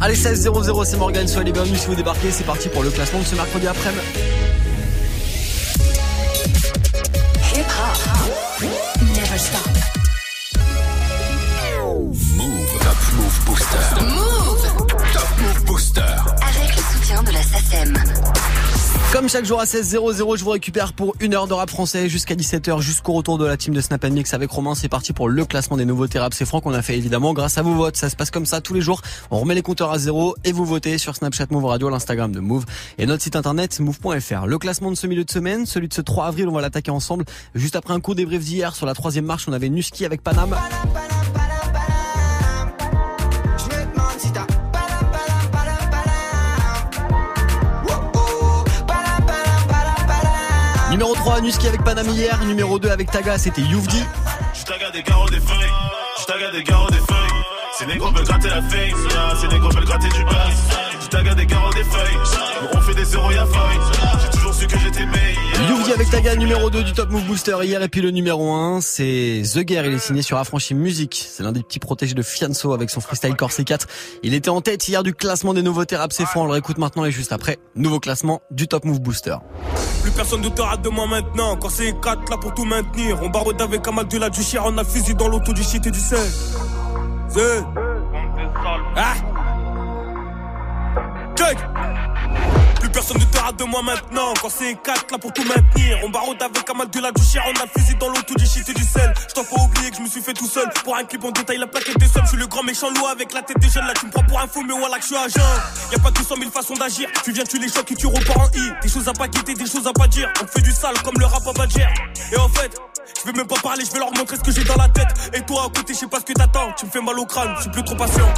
Allez 16 00 c'est Morgan, soyez les bienvenus si vous débarquez, c'est parti pour le classement de ce mercredi après-midi. Move. Top Move Booster. Move. Top Move Booster. Avec le soutien de la SACEM. Comme chaque jour à 16 00 je vous récupère pour une heure de rap français jusqu'à 17h, jusqu'au retour de la team de Snap Mix avec Romain. C'est parti pour le classement des nouveautés rap. C'est franc qu'on a fait évidemment grâce à vos votes. Ça se passe comme ça tous les jours. On remet les compteurs à zéro et vous votez sur Snapchat Move Radio, l'Instagram de Move et notre site internet move.fr. Le classement de ce milieu de semaine, celui de ce 3 avril, on va l'attaquer ensemble. Juste après un coup débrief d'hier sur la troisième marche, on avait Nuski avec Panam. Numéro 3, Nuski avec Panam hier. Numéro 2 avec Taga, c'était Youvdi. Je taga des garros des feuilles, je taga des garros des feuilles. Ces négros veulent gratter la fame, là, ces négros veulent gratter du buzz. Je taga des garros des feuilles, on fait des zéros y'a feuille. Su que j'étais meilleur. Avec Taga, numéro 2 du Top Move Booster hier. Et puis le numéro 1, c'est The Guerre. Il est signé sur Affranchi Music. C'est l'un des petits protégés de Fianso avec son freestyle Corse 4. Il était en tête hier du classement des nouveautés rap. C'est fou, on le réécoute maintenant et juste après, nouveau classement du Top Move Booster. Plus personne ne te rate de moi maintenant. C'est 4 là pour tout maintenir. On barode avec un mal de la du chien. On a fusil dans l'auto du shit et du sel. Ah! Check! Personne ne te rate de moi maintenant. Quand c'est 4 là pour tout maintenir. On barode avec un mal de la du chien. On a fusil dans l'auto du shit et du sel. Je t'en pas oublier que je me suis fait tout seul. Pour un clip, on détaille la plaquette des sommes. Je suis le grand méchant loup avec la tête des jeunes. Là, tu me prends pour un fou, mais voilà que je suis agent. Y'a pas 200 000 façons d'agir. Tu viens, tu les chocs et tu repars en I. Des choses à pas quitter, des choses à pas dire. On fait du sale comme le rap à Badger. Et en fait, je vais même pas parler, je vais leur montrer ce que j'ai dans la tête. Et toi à côté, je sais pas ce que t'attends. Tu me fais mal au crâne, je suis plus trop patient.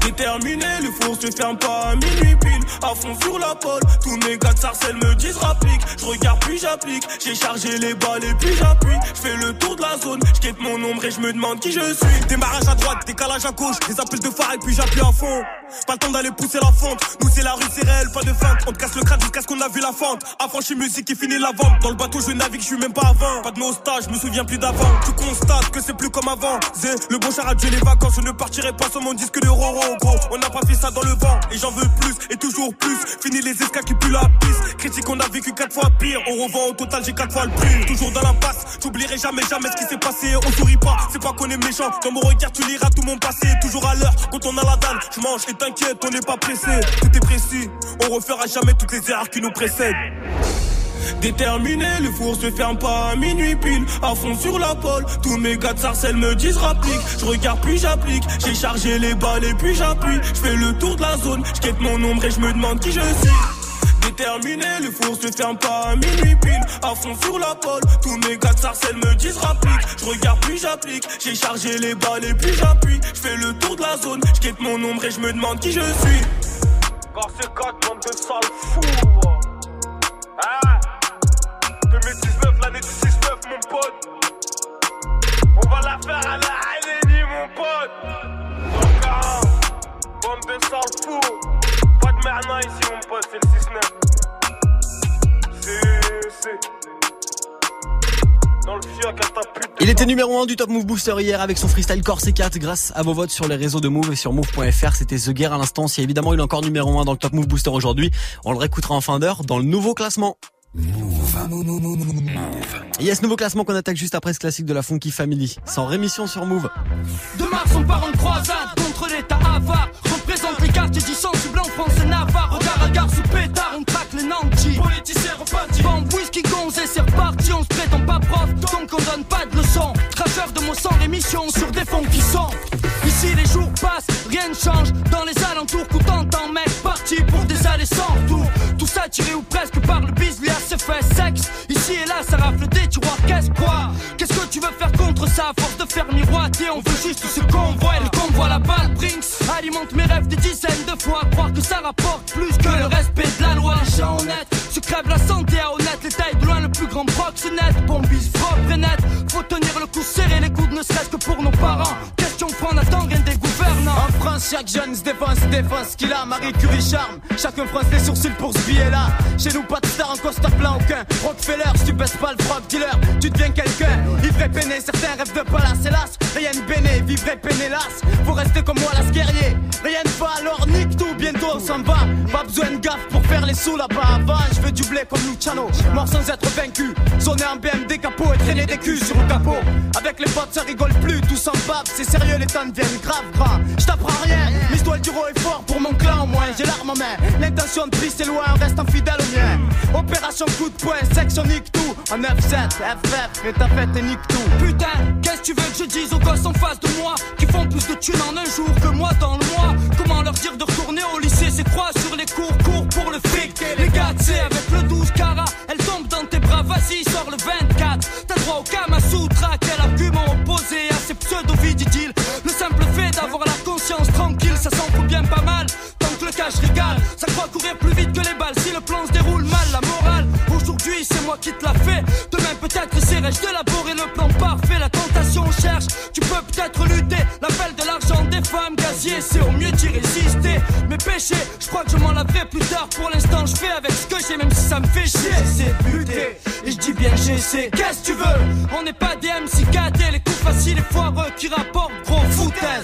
Déterminé, le four se ferme pas à minuit pile. À fond sur la pole, tous mes gars de sarcelles me disent rapplique. Je regarde puis j'applique, j'ai chargé les balles et puis j'appuie. Je fais le tour de la zone, je mon ombre et je me demande qui je suis. Démarrage à droite, décalage à gauche, des appels de phare et puis j'appuie à fond. Pas le temps d'aller pousser la fente, nous c'est la rue, c'est réel, pas de feinte. On te casse le crâne jusqu'à ce qu'on a vu la fente. Affranchi musique et fini la vente. Dans le bateau je navigue, je suis même pas à 20. Pas de nostalgie, me souviens plus d'avant. Tu constates que c'est plus comme avant. Zé, le bon char a tué les vacances, je ne partirai pas sur mon disque de Roro, gros. On n'a pas fait ça dans le vent, et j'en veux plus, et toujours plus. Fini les escas qui puent la piste. Critique, on a vécu quatre fois pire. On revend au total, j'ai quatre fois le prix. Toujours dans la j'oublierai jamais, jamais ce qui s'est passé. On sourit pas, c'est pas qu'on est méchant. Dans mon regard, tu liras tout mon passé. Toujours à l'heure, quand on a la dalle, je mange et t'inquiète, on n'est pas pressé. Tout est précis, on refera jamais toutes les erreurs qui nous précèdent. Déterminé, le four se ferme pas à minuit pile. À fond sur la pole, tous mes gars de sarcelles me disent rapplique. Je regarde puis j'applique, j'ai chargé les balles et puis j'appuie. Je fais le tour de la zone, je mon ombre et je me demande qui je suis. Déterminé, le four se ferme pas à minuit pile. À fond sur la pole, tous mes gars de sarcelles me disent rapplique. Je regarde puis j'applique, j'ai chargé les balles et puis j'appuie. Je fais le tour de la zone, je mon ombre et je me demande qui je suis. Car c'est 4 bandes de sales fous. Pote. On va la faire à la Haïlénie, mon pote. Donc, bande de sales fous. Pas de merna ici, mon pote, c'est le 6-9. C'est, c'est. Dans le fioc à ta pute. Il était numéro 1 du Top Move Booster hier avec son freestyle Corse 4 grâce à vos votes sur les réseaux de Move et sur Move.fr. C'était The Guerre à l'instant. Si évidemment il est encore numéro 1 dans le Top Move Booster aujourd'hui, on le réécoutera en fin d'heure dans le nouveau classement. Yes, nouveau classement qu'on attaque juste après ce classique de la Funky Family. Sans rémission sur Move. De mars, on part en croisade contre l'état avare. Représente les quartiers du en France et Navarre. Regard à gare sous pétard, on nantis. Politiciens repartis. Bombe, whisky, gonze c'est reparti. On se prétend pas prof, donc on donne pas de leçons. Traceur de mots sans rémission sur des fonds qui sont. Ici les jours passent, rien ne change. Dans les alentours, coup t'entends, mec, parti pour des allées sans retour. Tout ça tiré ou presque par le bis, lui assez fait sexe. Ici et là, ça rafle des tiroirs, qu'est-ce quoi? Qu'est-ce que tu veux faire contre ça? Force de faire miroiter, on veut juste ce qu'on voit. Le convoi, la balle, Brinks alimente mes rêves des dizaines de fois. Croire que ça rapporte plus que le respect de la loi. Les honnêtes se crèvent la santé à honnête. Les tailles plus grand proxénète. Bombise propre et net. Faut tenir le coup serré, les coudes, ne serait-ce que pour nos parents. Question prendre attend rien des gouvernants. En France, chaque jeune se défense, se défense ce qu'il a. Marie Curie charme. Chacun fronce les sourcils pour ce billet-là. Chez nous, pas de star en costard plein aucun. Rockefeller, si tu baisses pas le drug dealer, tu deviens quelqu'un. Ivre et peiné, certains rêvent de palace, hélas. Rien de béné, vivre et pénélas. Faut rester comme moi, las guerrier. Rien ne va, alors nique tout, bientôt on s'en va. Pas besoin de gaffe pour faire les sous là-bas. Avant, je veux du blé comme Luciano. Mort sans être vaincu. Sonner en BMD capot et traîner des culs sur le capot. Avec les potes, ça rigole plus, tout s'en bave. C'est sérieux, les temps deviennent grave gras. Je t'apprends rien, l'histoire du est fort pour mon clan au moins. J'ai l'arme en main. L'intention de c'est loin, reste fidèle au mien. Opération coup de poing, section nique tout. En 9-7, FF, et ta fête et nique tout. Putain, qu'est-ce que tu veux que je dise aux gosses en face de moi Qui font plus de thunes en un jour que moi dans le mois? Comment leur dire de retourner au lycée C'est quoi sur les cours, cours pour le fric Les gars, c'est avec ça me fait chier C'est buter, et je dis bien j'essaie Qu'est-ce que tu veux? On n'est pas des MC Les coups faciles et foireux qui rapportent gros foutaise.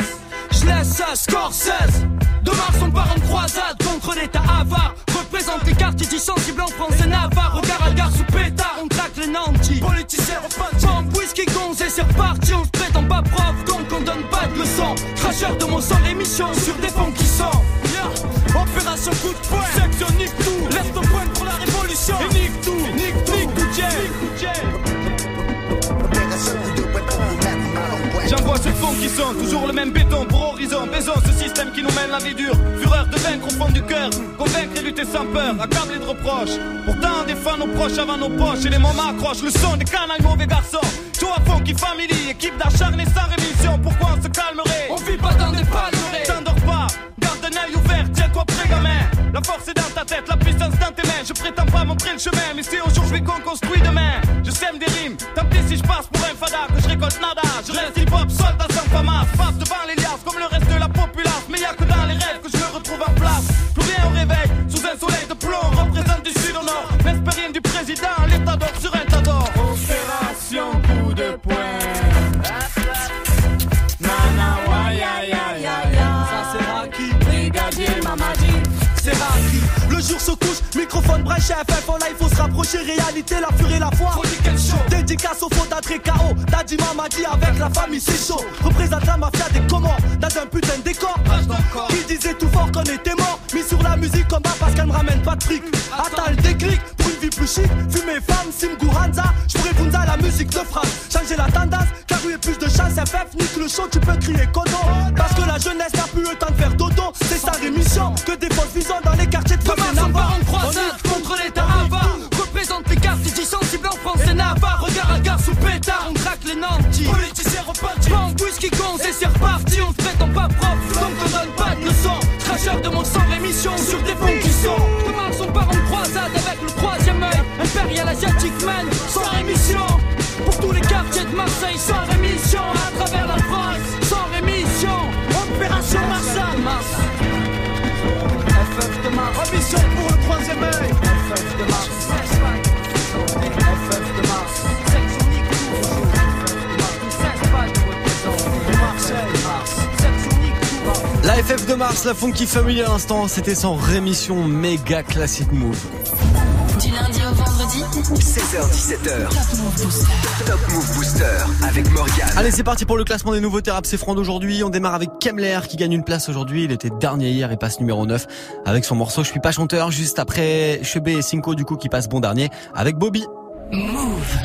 Je laisse à Scorsese. De Mars on part en croisade contre l'état avare. Représente les quartiers dits sensibles en France et Navarre. Regard à sous pétard, on traque les nantis. Politiciens Bombe, whisky, gonze et c'est reparti. On se prétend pas prof donc on donne pas de leçons. Cracheur de mon sang, émission sur des fonds qui sont. Yeah. Opération coup de poing, section qui sont toujours le même béton pour horizon. Baisons ce système qui nous mène la vie dure. Fureur de vaincre au fond du cœur. Convaincre et lutter sans peur, accablé de reproches. Pourtant, on défend nos proches avant nos poches. Et les moments accrochent le son des canailles mauvais garçons. Toi, Funky Family, équipe d'acharnés sans rémission. Pourquoi on se calmerait? On vit pas dans des palmerés T'endors pas, garde un œil ouvert, tiens-toi prêt, gamin. La force est dans ta tête, la puissance dans tes mains. Je prétends pas montrer le chemin, mais c'est aujourd'hui qu'on construit demain. Je sème des rimes, tant pis si je passe pour un fada, que je récolte nada. Je reste hip-hop, soldat sans famas. Passe devant les liasses comme le reste de la populace. Mais y a que dans les rêves que je me retrouve en place. Plus rien au réveil, sous un soleil de plomb. Représente du sud au nord, l'espérine du président, l'état d'or Le jour se couche, microphone brèche FF en live, faut se rapprocher, réalité, la furie, la foi. Dédicace au faux très KO, Daddy Mamadi avec la famille, c'est chaud. Représente la mafia des Comores, dans un putain de décor. Qui disait tout fort qu'on était mort, mis sur la musique comme bas parce qu'elle me ramène pas de fric. Attends le déclic, vie plus chic, fumer femme, Simguranza, j'pourrais Bunza la musique de frappe. Changer la tendance, car oui, plus de chance, FF, nique le show, tu peux crier codo. Parce que la jeunesse n'a plus le temps de faire dodo, c'est sa rémission, que des fausses visions dans les quartiers de Demain, on part en croisade contre l'état avare Représente les quartiers dits sensibles en France et Navarre Regard à gare sous pétard, on traque les nantis. Politiciens repartis Bombe, whisky, gonze et c'est reparti. On se prétend pas propre, donc on donne pas de leçons Cracheur de mon sang, rémission sur des fonds qui sont De Mars on part en croisade Impérial asiatique man, sans rémission Pour tous les quartiers de Marseille, sans rémission À travers la France, sans rémission Opération Marsa, Mars. FF de Mars. Remission pour le troisième œil. FF de Mars. FF de Mars. La FF de Mars, la Funky Family à l'instant, c'était sans rémission méga classique move. Du lundi au vendredi 16h17h. Top Move Booster avec Morgan. Allez, c'est parti pour le classement des nouveaux thérapes. C'est franc d'aujourd'hui. On démarre avec Kemler qui gagne une place aujourd'hui. Il était dernier hier et passe numéro 9 avec son morceau Je suis pas chanteur. Juste après Chebé et Cinco du coup qui passe bon dernier avec Bobby.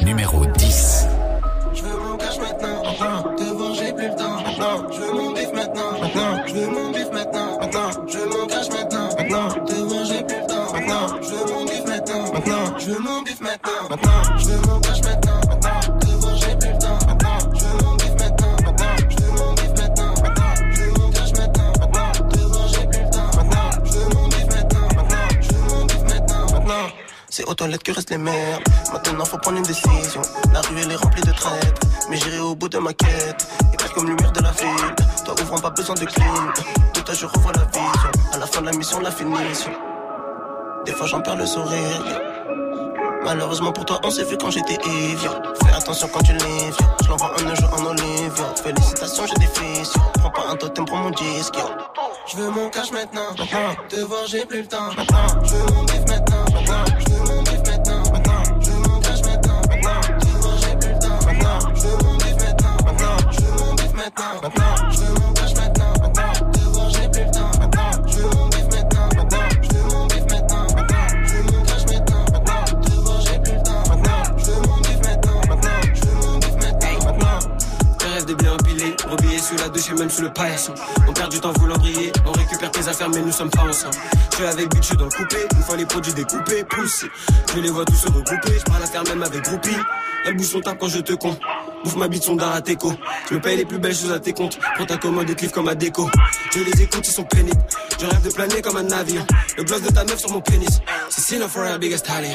Numéro 10. Je veux mon bif maintenant, maintenant. Je veux mon cash maintenant, maintenant. Devant, j'ai plus le temps, maintenant. Je veux mon bif maintenant, maintenant. Je veux mon bif maintenant, maintenant. Je veux mon cash maintenant, maintenant. Devant, j'ai plus le temps, maintenant. Je veux mon bif maintenant, maintenant. Je veux mon maintenant, maintenant. C'est aux toilettes que restent les mères. Maintenant faut prendre une décision. La rue elle est remplie de traîtres. Mais j'irai au bout de ma quête. Pas comme lumière de la ville. Toi ouvrant pas besoin de clean. Tout à je revois la vision. À la fin de la mission, la finition. Des fois j'en perds le sourire. Malheureusement pour toi, on s'est vu quand j'étais évier. Fais attention quand tu livres. Je l'envoie un jour en Olivia. Félicitations, j'ai des filles. mon disque. Je veux mon cash maintenant, maintenant. Te voir, j'ai plus le temps, maintenant. Je veux mon bif maintenant, maintenant. Je veux mon bif maintenant, maintenant. Je veux mon cash maintenant, maintenant. Te voir, j'ai plus le temps, maintenant. Je veux mon bif maintenant, maintenant. Je veux mon bif maintenant, maintenant. Sous la douche même sous le paillasson. On perd du temps voulant briller, on récupère tes affaires mais nous sommes pas ensemble. Je suis avec suis dans le coupé, une fois les produits découpés, poussés. Je les vois tous se regrouper, je parle à faire même avec groupie. Elle bouge son tape quand je te compte. Bouffe ma bite son dar à tes co. Je me paye les plus belles choses à tes comptes. Prends ta commande et cliff comme à déco. Je les écoute, ils sont pénibles. Je rêve de planer comme un navire. Le gloss de ta meuf sur mon pénis. C'est Sinner for biggest stallion.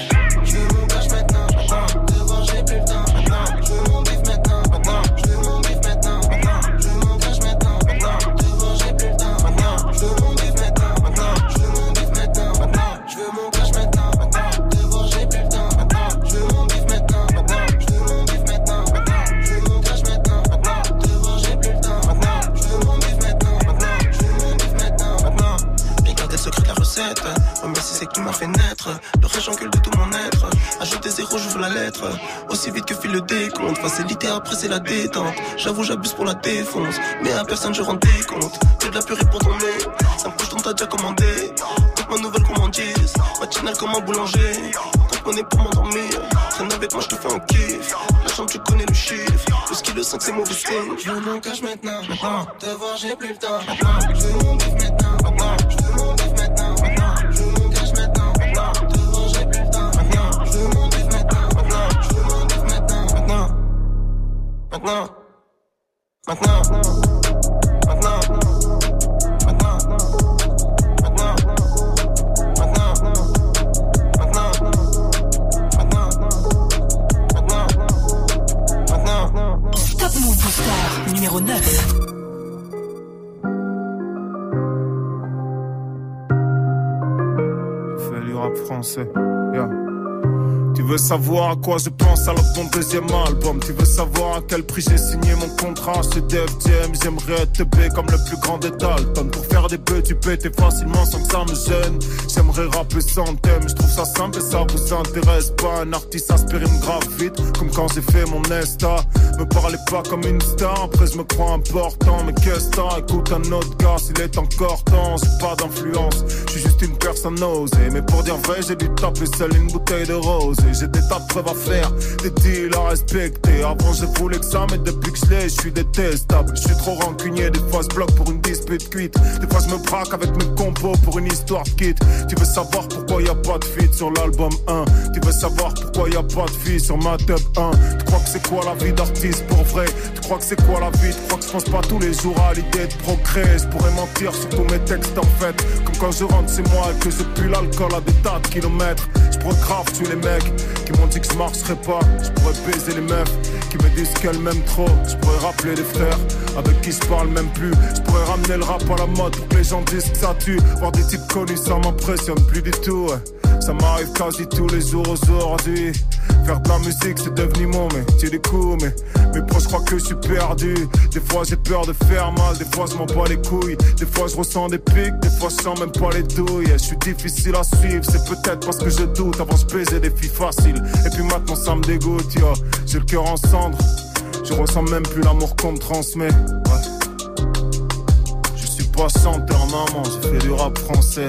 La recette. Oh, mais c'est ce qui m'a fait naître. Le rage encule de tout mon être. Ajoute des zéros, j'ouvre la lettre. Aussi vite que file le décompte. Facilité après, c'est la détente. J'avoue, j'abuse pour la défonce. Mais à personne, je rends des comptes. Que de la purée pour ton nez. Ça me couche, donc t'as déjà commandé. Toute ma nouvelle commandise. Matinale comme un boulanger. Compte monnaie pour m'endormir. Traîne avec moi, je te fais un kiff. La chambre, tu connais le chiffre. Le ski, le 5, c'est mauvais signe. Je mon cash maintenant. Maintenant. Te voir, j'ai plus le temps. Je veux mon. Maintenant. Maintenant. Maintenant. Maintenant. Maintenant. Maintenant. Maintenant. Maintenant. Maintenant. Top Move Booster numéro 9. Fais du rap français. Yeah. Tu veux savoir à quoi je pense alors ton deuxième album. Tu veux savoir à quel prix j'ai signé mon contrat chez Def Jam J'aimerais être B comme le plus grand des Dalton. Pour faire des bœufs tu t'es facilement sans que ça me gêne. J'aimerais rapper sans thème, je trouve ça simple et ça vous intéresse pas. Un artiste aspirine grave vite comme quand j'ai fait mon Nesta Me parlez pas comme une star, après je me crois important. Mais qu'est-ce que Écoute un autre gars s'il est encore temps J'ai pas d'influence, je suis juste une personne osée Mais pour dire vrai j'ai dû taper seul une bouteille de rose J'ai des tas de preuves à faire, des deals à respecter. Avant je voulais que ça mais depuis que je l'ai je suis détestable. Je suis trop rancunier, des fois je bloque pour une dispute cuite Des fois je me braque avec mes compos pour une histoire kit Tu veux savoir pourquoi y a pas de feat sur l'album 1 Tu veux savoir pourquoi y a pas de fille sur ma top 1 Tu crois que c'est quoi la vie d'artiste pour vrai? Tu crois que c'est quoi la vie? Tu crois que je pense pas tous les jours à l'idée de procréer Je pourrais mentir sur tous mes textes en fait. Comme quand je rentre chez moi et que je pue l'alcool à des tas de kilomètres Je pourrais grave tuer les mecs qui m'ont dit que je marcherais pas. Je pourrais baiser les meufs qui me disent qu'elles m'aiment trop. Je pourrais rappeler les frères avec qui je parle même plus. Je pourrais ramener le rap à la mode pour les gens disent que ça tue. Voir des types connus ça m'impressionne plus du tout. Ça m'arrive quasi tous les jours aujourd'hui Faire de la musique c'est devenu mon métier du coup Mais mes proches croient que je suis perdu. Des fois j'ai peur de faire mal Des fois je m'en bats les couilles. Des fois je ressens des pics Des fois je sens même pas les douilles. Je suis difficile à suivre C'est peut-être parce que je doute Avant je baisais des filles faciles. Et puis maintenant ça me dégoûte. J'ai le cœur en cendres Je ressens même plus l'amour qu'on me transmet. Je suis pas chanteur maman J'ai fait du rap français.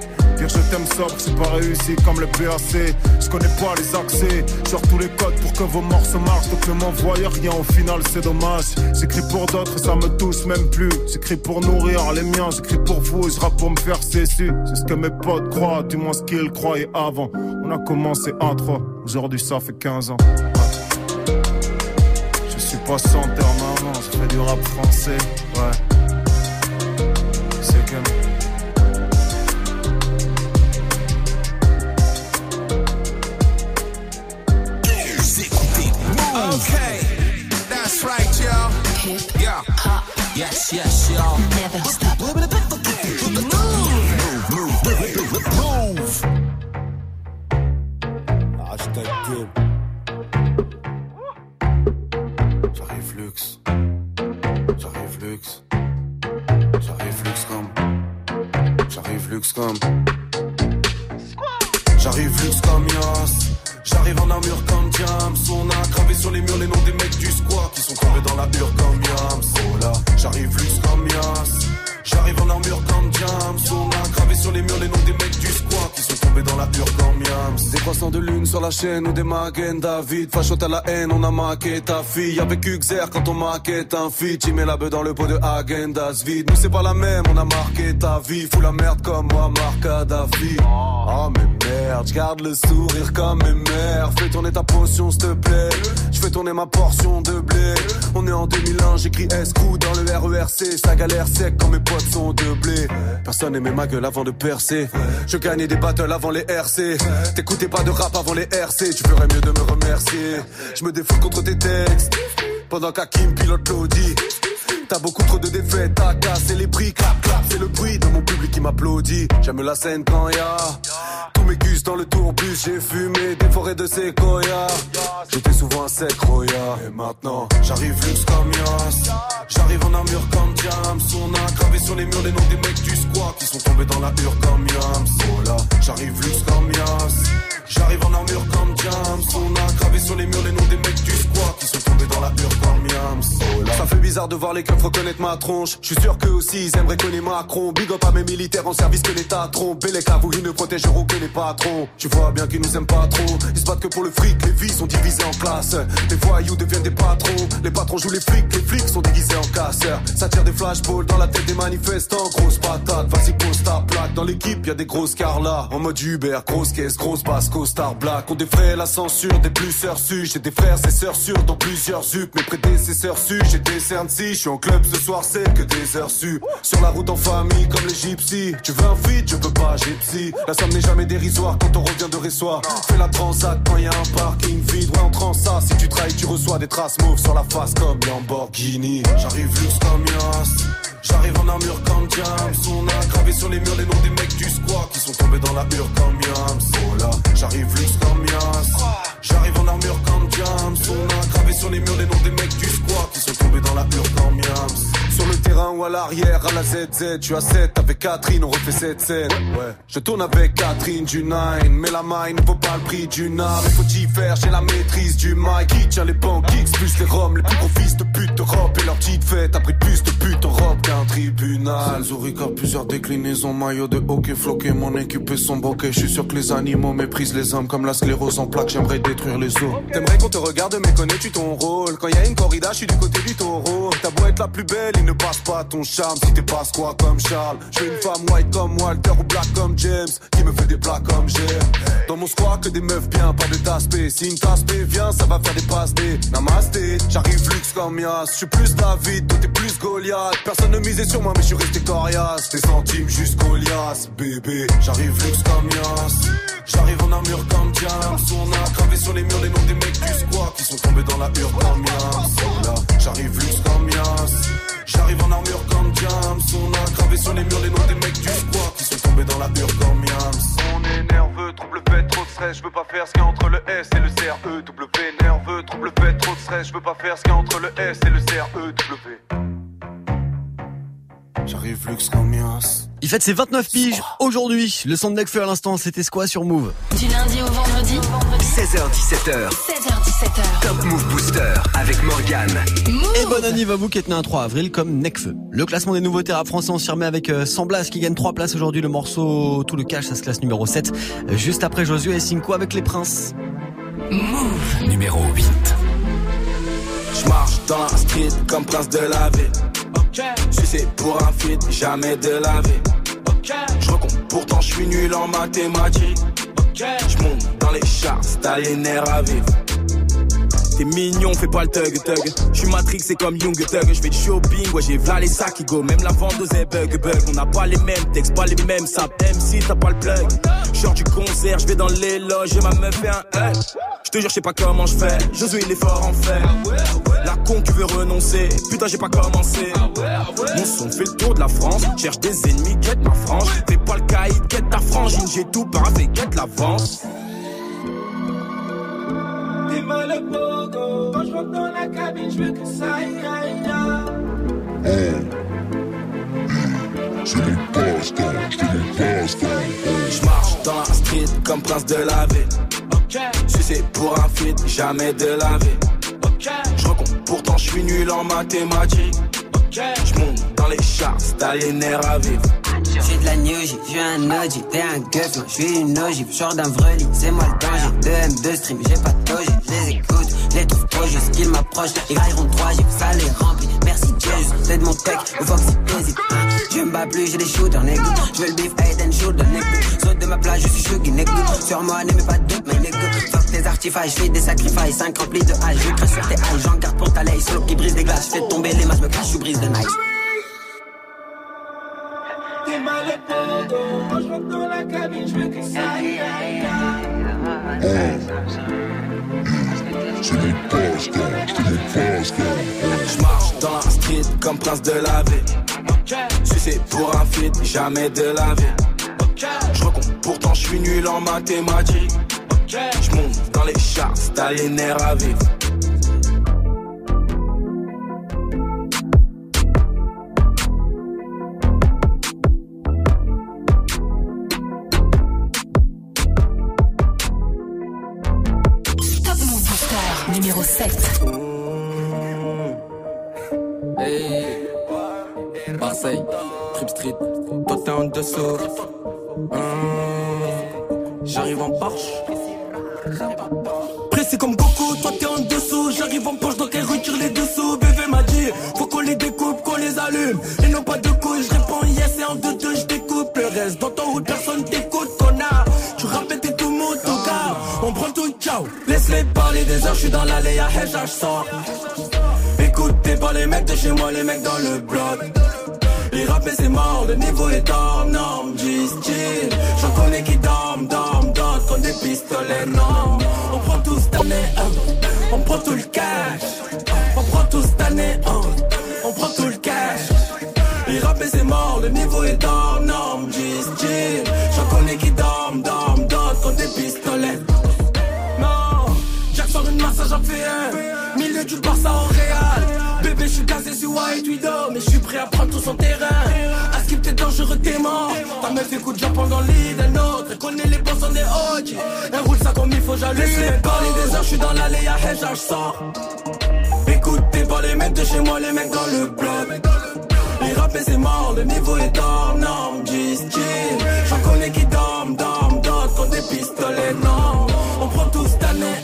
Je t'aime sobre, c'est pas réussi comme le PAC. Je connais pas les accès, genre tous les codes pour que vos morceaux marchent. Donc ne m'envoyez rien, au final c'est dommage. J'écris pour d'autres, ça me touche même plus. J'écris pour nourrir les miens, j'écris pour vous, je rappe pour me faire cesser. C'est ce que mes potes croient, du moins ce qu'ils croyaient avant. On a commencé à 3, aujourd'hui ça fait 15 ans. Je suis pas chanteur, maman, je fais du rap français, ouais. Lune sur la chaîne ou des Magen David. Fachote à la haine, on a maqué ta fille. Avec Uxer quand on maquette un feat. Tu mets la beuh dans le pot de Agendas vide. Nous c'est pas la même, on a marqué ta vie. Fous la merde comme moi, Marc Kadhafi. Oh mais merde, j'garde le sourire comme mes mères. Fais tourner ta potion, s'il te plaît. Tourner ma portion de blé. On est en 2001, j'écris S-Coup dans le RERC. Ça galère sec quand mes potes sont de blé. Personne aimait ma gueule avant de percer. Je gagnais des battles avant les RC. T'écoutais pas de rap avant les RC. Tu ferais mieux de me remercier. Je me défoule contre tes textes. Pendant qu'Hakim pilote l'audi. T'as beaucoup trop de défaites, t'as cassé les prix, clap clap, c'est le bruit de mon public qui m'applaudit. J'aime la scène quand y a tous mes culs dans le tourbus, j'ai fumé des forêts de séquoia. J'étais souvent un sec roya. Et maintenant, j'arrive luxe comme Yas. J'arrive en armure comme Diams. On a gravé sur les murs les noms des mecs du squat qui sont tombés dans la hure comme Yams. Oh là, j'arrive luxe comme Yas. J'arrive en armure comme Diams. On a gravé sur les murs les noms des mecs du squat bizarre de voir les keufs reconnaître ma tronche. Je suis sûr qu'eux aussi ils aimeraient connaître Macron. Big up à mes militaires en service que l'État trompe. Et les cavous ils ne protégeront que les patrons. Tu vois bien qu'ils nous aiment pas trop. Ils se battent que pour le fric, les vies sont divisées en classes. Les voyous deviennent des patrons. Les patrons jouent les flics, les flics sont déguisés en casseurs. Ça tire des flashballs dans la tête des manifestants. Grosse patate, vas-y pose ta plaque. Dans l'équipe y a des grosses carlas. En mode Uber, grosse caisse, grosse basse, star black. On défraie la censure des plus sœurs su. J'ai des frères et sœurs sûrs dans plusieurs zup. Mes prédécesseurs su, j'ai des cernes si. Je suis en club ce soir, c'est que des heures su. Sur la route en famille comme les gypsies. Tu veux un feat, je veux pas gypsy. La somme n'est jamais dérisoire quand on revient de Ressoir. Fais la transat quand y a un parking vide. Ouais, en transa, si tu trahis, tu reçois des traces mauves sur la face comme Lamborghini. J'arrive luxe comme Yas. J'arrive en armure comme Diams. On a gravé sur les murs les noms des mecs du squat qui sont tombés dans la hure comme Yams. Oh là, j'arrive luxe comme Yas. J'arrive en armure comme Diams. On a gravé sur les murs les noms des mecs du squat qui sont tombés dans la hure comme Yams. Sur le terrain ou à l'arrière, à la ZZ, tu as 7 avec Catherine, on refait cette scène. Ouais, je tourne avec Catherine du 9, mais la maille ne vaut pas le prix du art. Il faut y faire, j'ai la maîtrise du mic. Qui tient les qui expulse les roms, les plus gros fils de pute d'Europe et leur petite fête. Après plus de pute en robe qu'un tribunal. Zurich a plusieurs déclinaisons, maillot de hockey floqué, mon équipe et son bokeh. Je suis sûr que les animaux méprisent les hommes comme la sclérose en plaques, j'aimerais détruire les os. T'aimerais qu'on te regarde, mais connais-tu ton rôle? Quand y a une corrida, je suis du côté du taureau. Ta beau être la plus belle, il ne passe pas ton charme. Si t'es pas quoi comme Charles, suis une femme white comme Walter ou black comme James, qui me fait des plats comme j'aime. Dans mon squat, que des meufs bien, pas de tasse-p. Si une tasse-p vient, ça va faire des passes des Namasté. J'arrive luxe comme Yas, je suis plus David, toi t'es plus Goliath. Personne ne misait sur moi, mais je suis resté coriace. Des centimes jusqu'au lias, bébé. J'arrive luxe comme Yas. J'arrive en armure comme Diams. On a gravé sur les murs les noms des mecs du squat qui sont tombés dans la hure comme Yas. J'arrive luxe comme Yas. J'arrive en armure comme Diams. On a gravé sur les murs les noms des mecs du squat qui sont tombés dans la hure comme Yams. On est nerveux, trouble fait, trop de stress. Je veux pas faire ce qu'il y a entre le S et le CRE. W nerveux, trouble fait, trop de stress. Je veux pas faire ce qu'il y a entre le S et le CRE. W. J'arrive luxe comme Yas. Il fête ses 29 piges aujourd'hui. Le son de Necfeu à l'instant, c'était quoi sur Move Du lundi au vendredi. 16h17h. 16h17h. Top Move Booster avec Morgan. Et bonne année à vous qui êtes né un 3 avril comme Necfeu. Le classement des nouveautés rap français, on s'y remet avec euh, Samblas qui gagne 3 places aujourd'hui. Le morceau Tout le cash, ça se classe numéro 7. Euh, Juste après Josué et Cinco avec les princes. Move numéro 8. Je marche dans la street comme prince de la ville. Je sais pour un feat, jamais de la vie. Je recompte, pourtant je suis nul en mathématiques. Je monte dans les les nerfs à vivre. T'es mignon, fais pas le thug thug. J'suis Matrix, c'est comme Young Thug. J'fais du shopping, ouais, j'ai v'là les sacs qui go. Même la vendeuse est bug bug. On n'a pas les mêmes textes, pas les mêmes saps. MC, t'as pas le plug. J'sors du concert, j'vais dans les loges, et ma meuf fait un L. J'te jure, j'sais pas comment j'fais. Josué, il est fort en fait. La con qui veut renoncer. Putain, j'ai pas commencé. Mon son fait le tour de la France. Cherche des ennemis, quête ma frange. Fais pas le caïd, quête ta frangine. J'ai tout paraffé, quête l'avance. Dis-moi le pogo, quand je rentre dans la cabine, je veux que ça aille, aille, aille. C'est mon passe-temps, c'est mon passe-temps. J'marche dans la street comme prince de la ville. Sucé pour un feat, jamais de la vie. J'recompte, pourtant j'suis nul en mathématiques. J'monte dans les charts, t'as les nerfs à vivre. J'suis de la new J, j'suis un OG, t'es un gueuf, moi j'suis une ogive, j'sors d'un vrai lit, c'est moi le danger. 2 M2 stream, j'ai pas de toge, j'les écoute, les trouve trop juste qu'ils m'approchent, ils grailleront 3 G, ça les remplit. Merci Jesus, c'est de mon tech, au Fox hésite. Je me bats plus, j'ai des shooters, nigga. J'veux le beef, head and shoulder, nigga. Saute de ma plage, je suis chuggy, nigga. Sur moi, n'aimez pas de doute, mais nigga. Fuck tes artifices, j'fais des sacrifices, 5 remplis de hache, je crache sur tes haches, j'en garde pour ta laye, solo qui brise des glaces, j'fais tomber les masses, me cache, je brise de nice. Dis-moi le pogo, quand je rentre dans la cabine, je veux que ça aille, aille. C'est c'est mon passe-temps. J'marche dans la street comme prince de la ville. Sucé pour un feat, jamais de la vie. J'recompte, pourtant j'suis nul en mathématiques. J'monte dans les charts, t'as les nerfs à vivre. 7. Hey, Marseille, Trip Street, toi t'es en dessous. Hum, J'arrive en Porsche. Pressé comme Goku, toi t'es en dessous. J'arrive en poche donc elle retire les dessous. Bébé m'a dit, faut qu'on les découpe, qu'on les allume. Et non pas de couilles, je réponds yes et en deux deux je découpe. Le reste dans ton route, personne t'écoute, des heures, je suis dans l'allée à Hedge, sors. Écoutez pas les mecs de chez moi, les mecs dans le bloc. Les rappels c'est mort, le niveau est hors norme, G-Style. J'en connais qui dorment, dorment, d'autres comme des pistolets, non. On prend tout cette année, on prend tout le cash. On prend tout cette année, on prend tout le cash. Les rappels c'est mort, le niveau est hors norme, du Barça en Réal. Bébé, je suis casé sur White Widow, mais je suis prêt à prendre tout son terrain. À skip, t'es dangereux, t'es mort. Ta meuf écoute Japon dans le lit d'un autre. Elle connaît les boss des OG. Elle roule ça comme il faut, j'allume. Laisse-les parler des heures, je suis dans l'allée à Hedge, sors. Écoutez pas les mecs de chez moi, les mecs dans le bloc. Les rappels c'est mort, le niveau est hors norme, G-Style. J'en connais qui dorment, dorment, d'autres comme des pistolets, non. On prend tout cette année,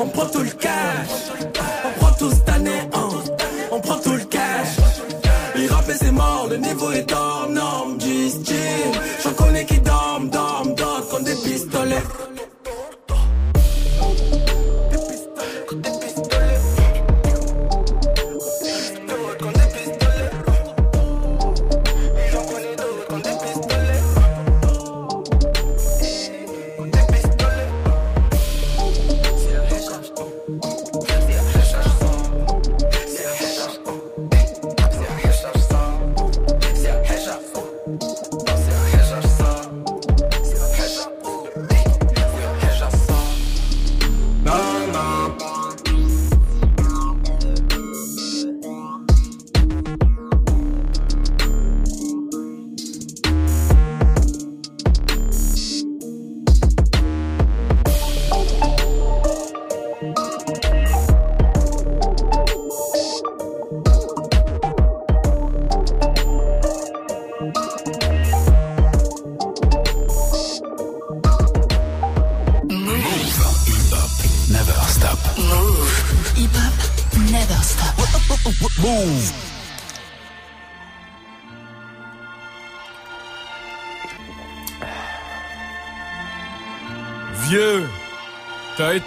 on prend tout le cash. Le niveau est hors norme, G-Style. J'en connais qui dorment, dorment, d'autres comme des pistolets.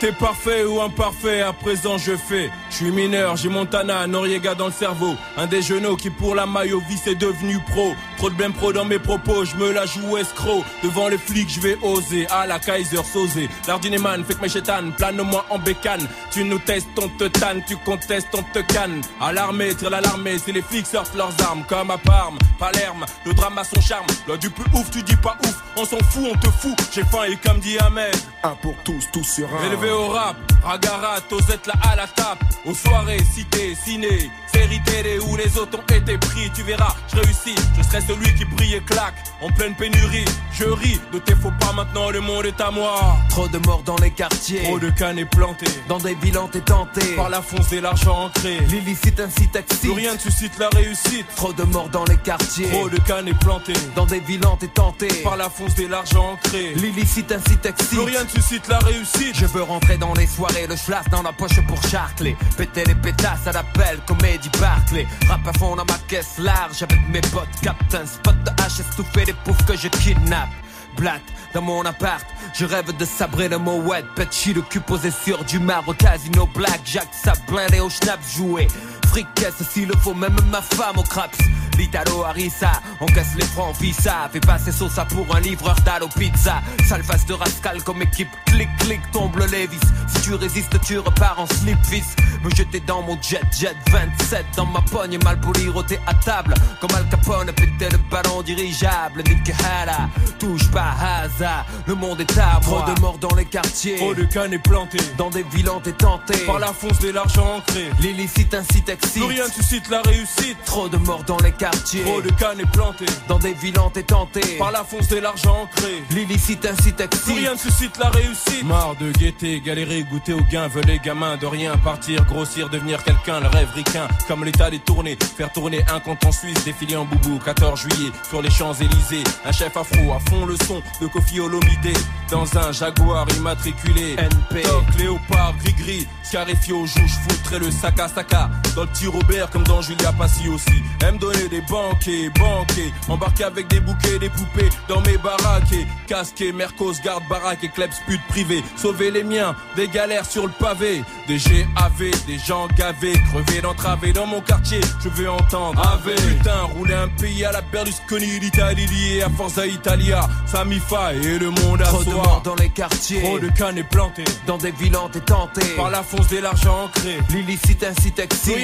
Été parfait ou imparfait, à présent je fais. Je suis mineur, j'ai Montana, Noriega dans le cerveau. Un des genoux qui pour la maillot vie est devenu pro. Trop de blême pro dans mes propos, je me la joue escroc. Devant les flics, je vais oser. À la Kaiser, sauser. L'ardineman fait que mes chétanes, plane-moi en bécane. Tu nous testes, on te tanne, tu contestes, on te canne. À l'armée, tire l'alarmée, c'est les flics sortent leurs armes. Comme à Parme, Palerme, le drame a son charme. Là du plus ouf, tu dis pas ouf, on s'en fout, on te fout. J'ai faim et comme dit Ahmed. Un pour tous, tous sur un. Élevé au rap, Ragara, Tosette là à la tape. Aux soirées, cité, ciné, série télé où les autres ont été pris. Tu verras, je réussis, je serai celui qui brille et claque. En pleine pénurie, je ris de tes faux pas maintenant, le monde est à moi. Trop de morts dans les quartiers. Trop de cannes plantés. Dans des bilans t'es tenté. Par la fonce et l'argent ancré. L'illicite incite excite. Plus rien ne suscite la réussite. Trop de morts dans les quartiers. Trop de cannes plantés. Dans des bilans t'es tenté. Par la fonce et l'argent ancré. L'illicite incite excite. Plus rien ne suscite la réussite. Je veux rentrer dans les soirées, le schlass dans la poche pour charcler. Péter les pétasses à l'appel, comédie Barclay. Rap à fond dans ma caisse large avec mes potes. Captain spot de hache, estouffé des poufs que je kidnappe. Blatt dans mon appart, je rêve de sabrer le mot wet. Petit le cul posé sur du marbre, casino black, Jack, ça blindé au schnaps joué. Fricasse s'il le faut, même ma femme au craps. L'Italo Harissa, on casse les francs visa. Fait passer ça pour un livreur d'Allo Pizza. Sale face de rascal comme équipe, clic clic, tombe le Levis. Si tu résistes, tu repars en slip fils. Me jeter dans mon jet jet 27 dans ma pogne, mal poli, roté à table. Comme Al Capone, péter le ballon dirigeable. Nick Hara, touche pas hasard, le monde est à moi. Trop de morts dans les quartiers. Trop de cannes plantés. Dans des villes tenté. Par la fonce de l'argent ancré. L'illicite incite. Plus rien ne suscite la réussite. Trop de morts dans les quartiers. Trop de cannes plantés. Dans des villes t'es tenté. Par la fonce de l'argent ancré. L'illicite incite excite. Plus rien ne suscite la réussite. Marre de guetter, galérer, goûter au gain. Veut les gamins de rien partir, grossir, devenir quelqu'un. Le rêve ricain, comme l'état des tournées. Faire tourner un compte en Suisse, défiler en boubou. 14 juillet, sur les Champs-Élysées. Un chef afro à fond le son de Kofi Olomide. Dans un Jaguar immatriculé. NP. Toc, léopard, gris-gris. Scarifio, jouge, foutrait le sac à saca. Dans le petit Robert, comme dans Julia Passy aussi. Aime donner des banquets, banquets. Embarquer avec des bouquets, des poupées dans mes baraques. Et casqué, Mercos, garde baraque et klebs pute privé. Sauver les miens, des galères sur le pavé. Des GAV, des gens gavés, crevés d'entraver dans mon quartier. Je veux entendre Ave. Putain, rouler un pays à la Berlusconi, l'Italie liée à Forza Italia. Samifa et le monde à Trop de soi. morts dans les quartiers. Trop de cannes plantées. Dans des villes t'es tenté. Par la fonce de l'argent ancré. L'illicite incite excite.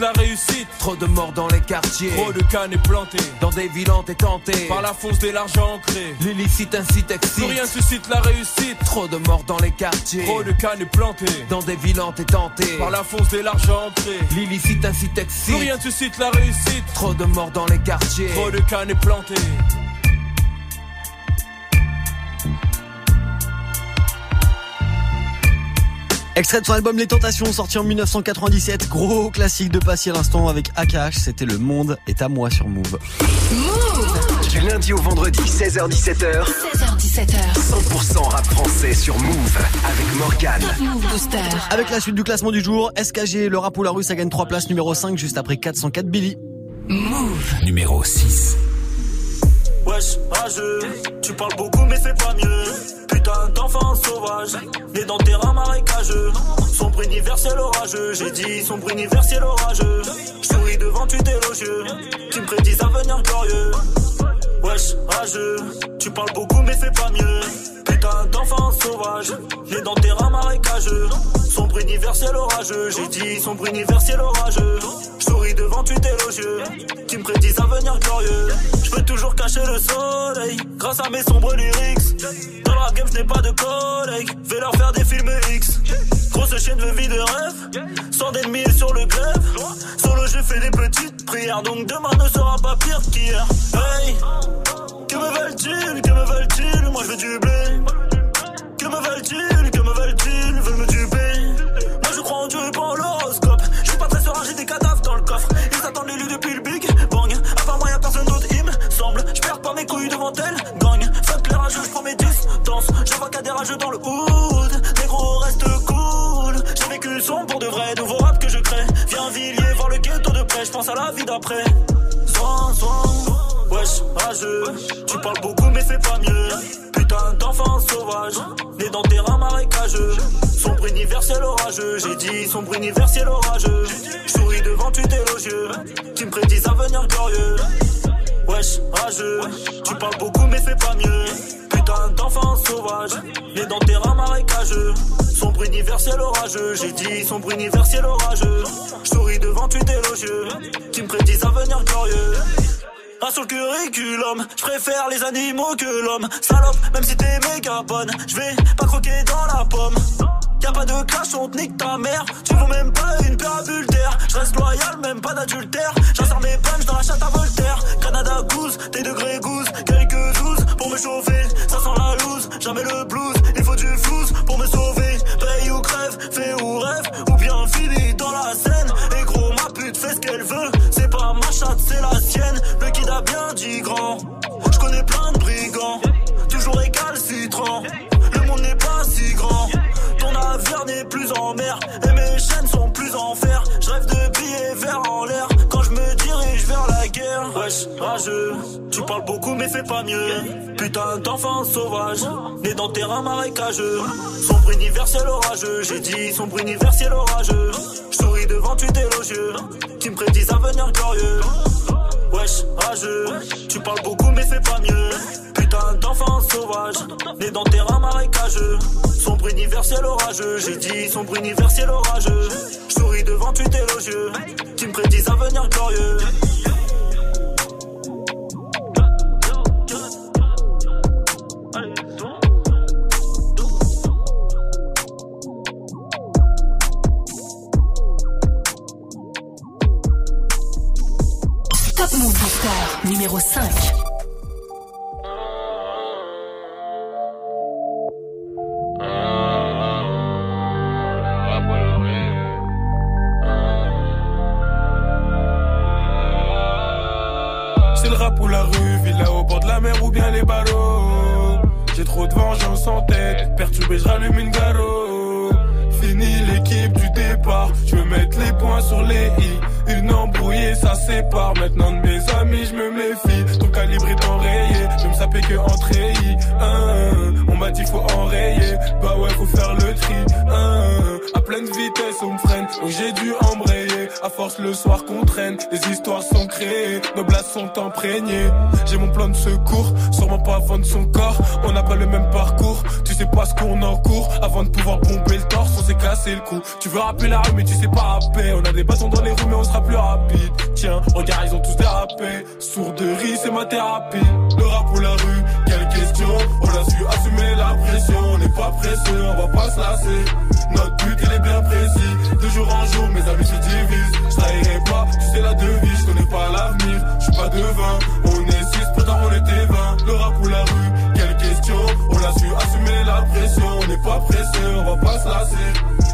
La réussite. Trop de morts dans les quartiers. Trop de cannes plantées. Dans des villes t'es tenté. Par la fonce de l'argent ancré. L'illicite incite Plus excite. rien suscite la réussite. Trop de morts dans les quartiers. Trop de cannes plantées. Dans des villes t'es tenté. Par la fonce de l'argent ancré. L'illicite incite Plus excite. rien suscite la réussite. Trop de morts dans les quartiers. Trop de cannes plantées. Extrait de son album Les Tentations, sorti en 1997. Gros classique de Passy à l'instant avec AKH. C'était Le Monde est à moi sur Move. Du lundi au vendredi, 16h-17h, 16h17h. 100% rap français sur Move avec Morgane. Top Move Booster. Avec la suite du classement du jour, SKG, le rap ou la rue, ça gagne 3 places, numéro 5, juste après 404 Billy. Move. Numéro 6. Wesh, rageux, tu parles beaucoup mais c'est pas mieux. Putain d'enfant sauvage, né dans terrain marécageux. Sombre universel orageux, j'ai dit sombre universel orageux. Souris devant tu élogieux, tu me prédis un avenir glorieux. Wesh, rageux, tu parles beaucoup mais c'est pas mieux. Putain d'enfant sauvage, né dans terrain marécageux. Sombre universel orageux, j'ai dit sombre universel orageux. Je souris devant tu élogieux, tu me prédis un avenir glorieux. Je peux toujours cacher le soleil, grâce à mes sombres lyrics. Dans la game, je n'ai pas de collègues, vais leur faire des films X. Grosse chaîne de vie de rêve, sans d'ennemis sur le glaive. Solo, je fais des petites prières, donc demain ne sera pas pire qu'hier. Hey, que me veulent-ils, que me veulent-ils, moi je veux du blé. Que me veulent-ils, que me veulent-ils, veulent me duper. Moi je crois en Dieu et pas en l'horoscope. Je suis pas très serein, j'ai des cadavres dans le coffre. Ils attendent l'élu depuis le Big Bang. À part moi, y'a personne d'autre, il me semble. Je perds pas mes couilles devant elle, gang. Fuck les je prends mes distances. Je vois qu'il y a des rageux dans le hood. Négro, reste cool. Pour de vrai, nouveau rap que je crée. Viens Villiers, voir le ghetto de près. Je pense à la vie d'après. Soin, soin. Wesh, rageux, tu parles beaucoup mais c'est pas mieux. Putain d'enfant sauvage, né dans terrain marécageux. universel orageux. J'ai dit sombre universel orageux. Souris devant tu élogieux. Tu me prédis un avenir glorieux. Wesh, rageux. Tu parles beaucoup mais fais pas mieux. Putain d'enfant sauvage. Né dans marécageux. Sombre universel orageux. J'ai dit sombre universel orageux. Je souris devant tu élogieux. Tu me prédis un avenir glorieux. Ah sur le curriculum, je préfère les animaux que l'homme. Salope, même si t'es méga bonne, je vais pas croquer dans la pomme. Y'a pas de clash, on te nique ta mère. Tu vaux même pas une paire. Je reste loyal, même pas d'adultère. J'insère mes punches dans la chatte à Voltaire. Canada goose, tes degrés goose. Quelques pour me chauffer. Ça sent la loose, jamais le blues. Il faut du flouze pour me sauver. Paye ou crève, fais ou rêve. Ou bien fini dans la scène. Et gros, ma pute fait ce qu'elle veut. C'est pas ma chatte, c'est la sienne. Le kid a bien dit grand. Je connais plein de brigands. Toujours récalcitrant. Le monde n'est pas si grand. Ton navire n'est plus en mer. Et mes chaînes sont plus en fer. Je rêve de Wesh, rageux. Tu parles beaucoup mais fais pas mieux. Putain d'enfant sauvage. Né dans terrain marécageux. Sombre universel orageux. J'ai dit sombre universel orageux. Je souris devant tu élogieux. Qui me prédisent un avenir glorieux. Wesh, rageux. Tu parles beaucoup mais fais pas mieux. Putain d'enfant sauvage. Né dans terrain marécageux. Sombre universel orageux. J'ai dit sombre universel orageux. Je souris devant tu élogieux. Qui me prédisent un avenir glorieux. Numéro 5. C'est le rap ou la rue, villa au bord de la mer ou bien les barreaux. J'ai trop de vengeance en tête, perturbé, je rallume une garo. Fini l'équipe du départ, je veux mettre les points sur les i. Une embrouillée, ça sépare. Maintenant de mes amis, je me méfie. Ton calibre est enrayé, je me sapais que en treillis. Hein, on m'a dit faut enrayer, bah ouais, faut faire le tri. Hein, à pleine vitesse, on me freine, donc j'ai dû embrayer. À force, le soir qu'on traîne, les histoires sont créées, nos blagues sont imprégnées. J'ai mon plan de secours, sûrement pas avant de son corps. On n'a pas le même parcours, tu sais pas ce qu'on encourt. Avant de pouvoir bomber le torse, on s'est cassé le cou. Tu veux rapper la rue, mais tu sais pas rapper. On a des bâtons dans les roues, mais on plus rapide. Tiens, regarde, ils ont tous dérapé. Sourderie, c'est ma thérapie. Le rap ou la rue, quelle question On a su assumer la pression. On n'est pas pressé, on va pas se lasser. Notre but, il est bien précis. De jour en jour, mes amis se divisent. Je trahirai pas, tu sais la devise. Je connais pas l'avenir, je suis pas devin. On est six, pourtant on était 20. Le rap ou la rue, quelle question On a su assumer la pression. On n'est pas pressé, on va pas se lasser.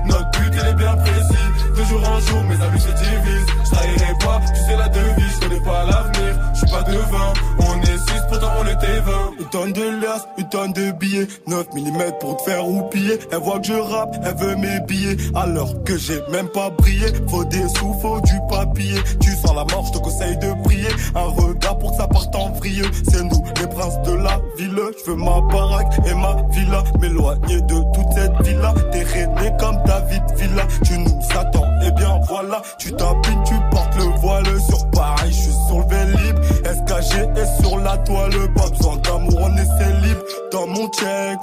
Notre but, il est bien précis. De jour en jour, mes amis se divisent. Je trahirai pas, tu sais la devise. Je connais pas l'avenir, je suis pas devin. On est six, pourtant on était 20. Une tonne de liasses, une tonne de billets 9 mm pour te faire roupiller Elle voit que je rappe, elle veut mes billets Alors que j'ai même pas brillé Faut des sous, faut du papier Tu sens la mort, je te conseille de prier Un regard pour que ça parte en vrilleux C'est nous, les princes de la ville Je veux ma baraque et ma villa M'éloigner de toute cette villa T'es comme David Villa Tu nous attends, et bien voilà. Tu tapines, tu portes le voile Sur Paris, je suis sur le Vélib. SKG est sur la toile. Pas besoin d'amour, on est célib. Dans mon checks,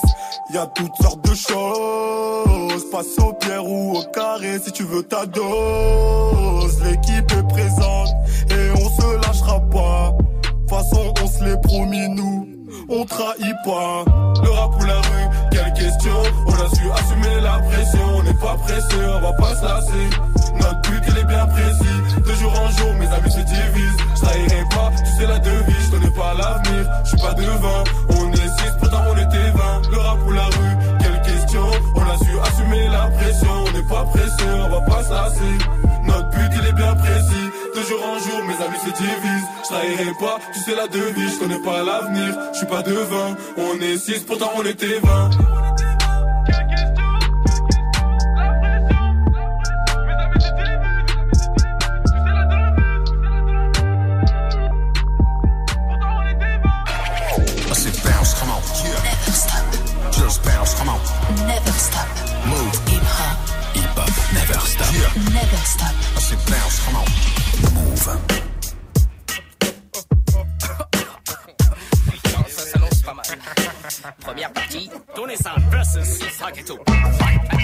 y a toutes sortes de choses. Passe au pierre ou au carré si tu veux ta dose. L'équipe est présente et on se lâchera pas. De toute façon on se l'est promis nous. On trahit pas. Le rap ou la On a su assumer la pression. On n'est pas pressé, on va pas se lasser. Notre but il est bien précis. De jour en jour, mes amis se divisent. Je trahirai pas, tu sais la devise. Je connais pas l'avenir, je suis pas devin On est six, pourtant on était 20 Le rap ou la rue, quelle question. On a su assumer la pression. On n'est pas pressé, on va pas se lasser. Notre but il est bien précis. De jour en jour, mes amis se divisent. Je trahirai pas, tu sais la devise. Je connais pas l'avenir, je suis pas devin On est six, pourtant on était 20 Never stop. Stop. Never stop. I said bounce, come on. Move. Première partie, tournez ça versus Saketo.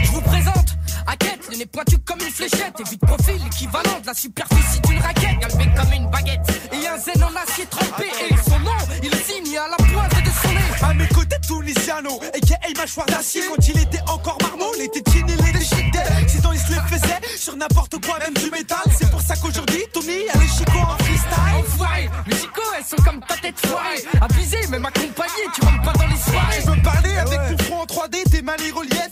Je vous présente. Hackett, le nez pointu comme une fléchette. Et de profil l'équivalent de la superficie d'une raquette, galbé comme une baguette. Et un zen en acier trempé. Et son nom, il signe à la pointe de son nez. À mes côtés, Tunisiano, a.k.a. mâchoire d'acier. Quand il était encore marmot, il était chin et les Sinon il se les faisait sur n'importe quoi, même du métal. C'est pour ça qu'aujourd'hui, Tony a le chico en freestyle. Enfoiré, les chicots elles sont comme ta tête foirée. Abusé, même accompagné, tu en 3D,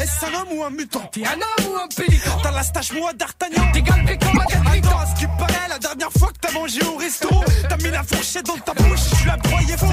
est-ce un homme ou un mutant? T'es un homme ou un pélican? T'as la stache moi d'Artagnan T'es galbé comme un. Attends, à ce qui paraît, la dernière fois que t'as mangé au resto T'as mis la fourchette dans ta bouche, tu l'as broyé faux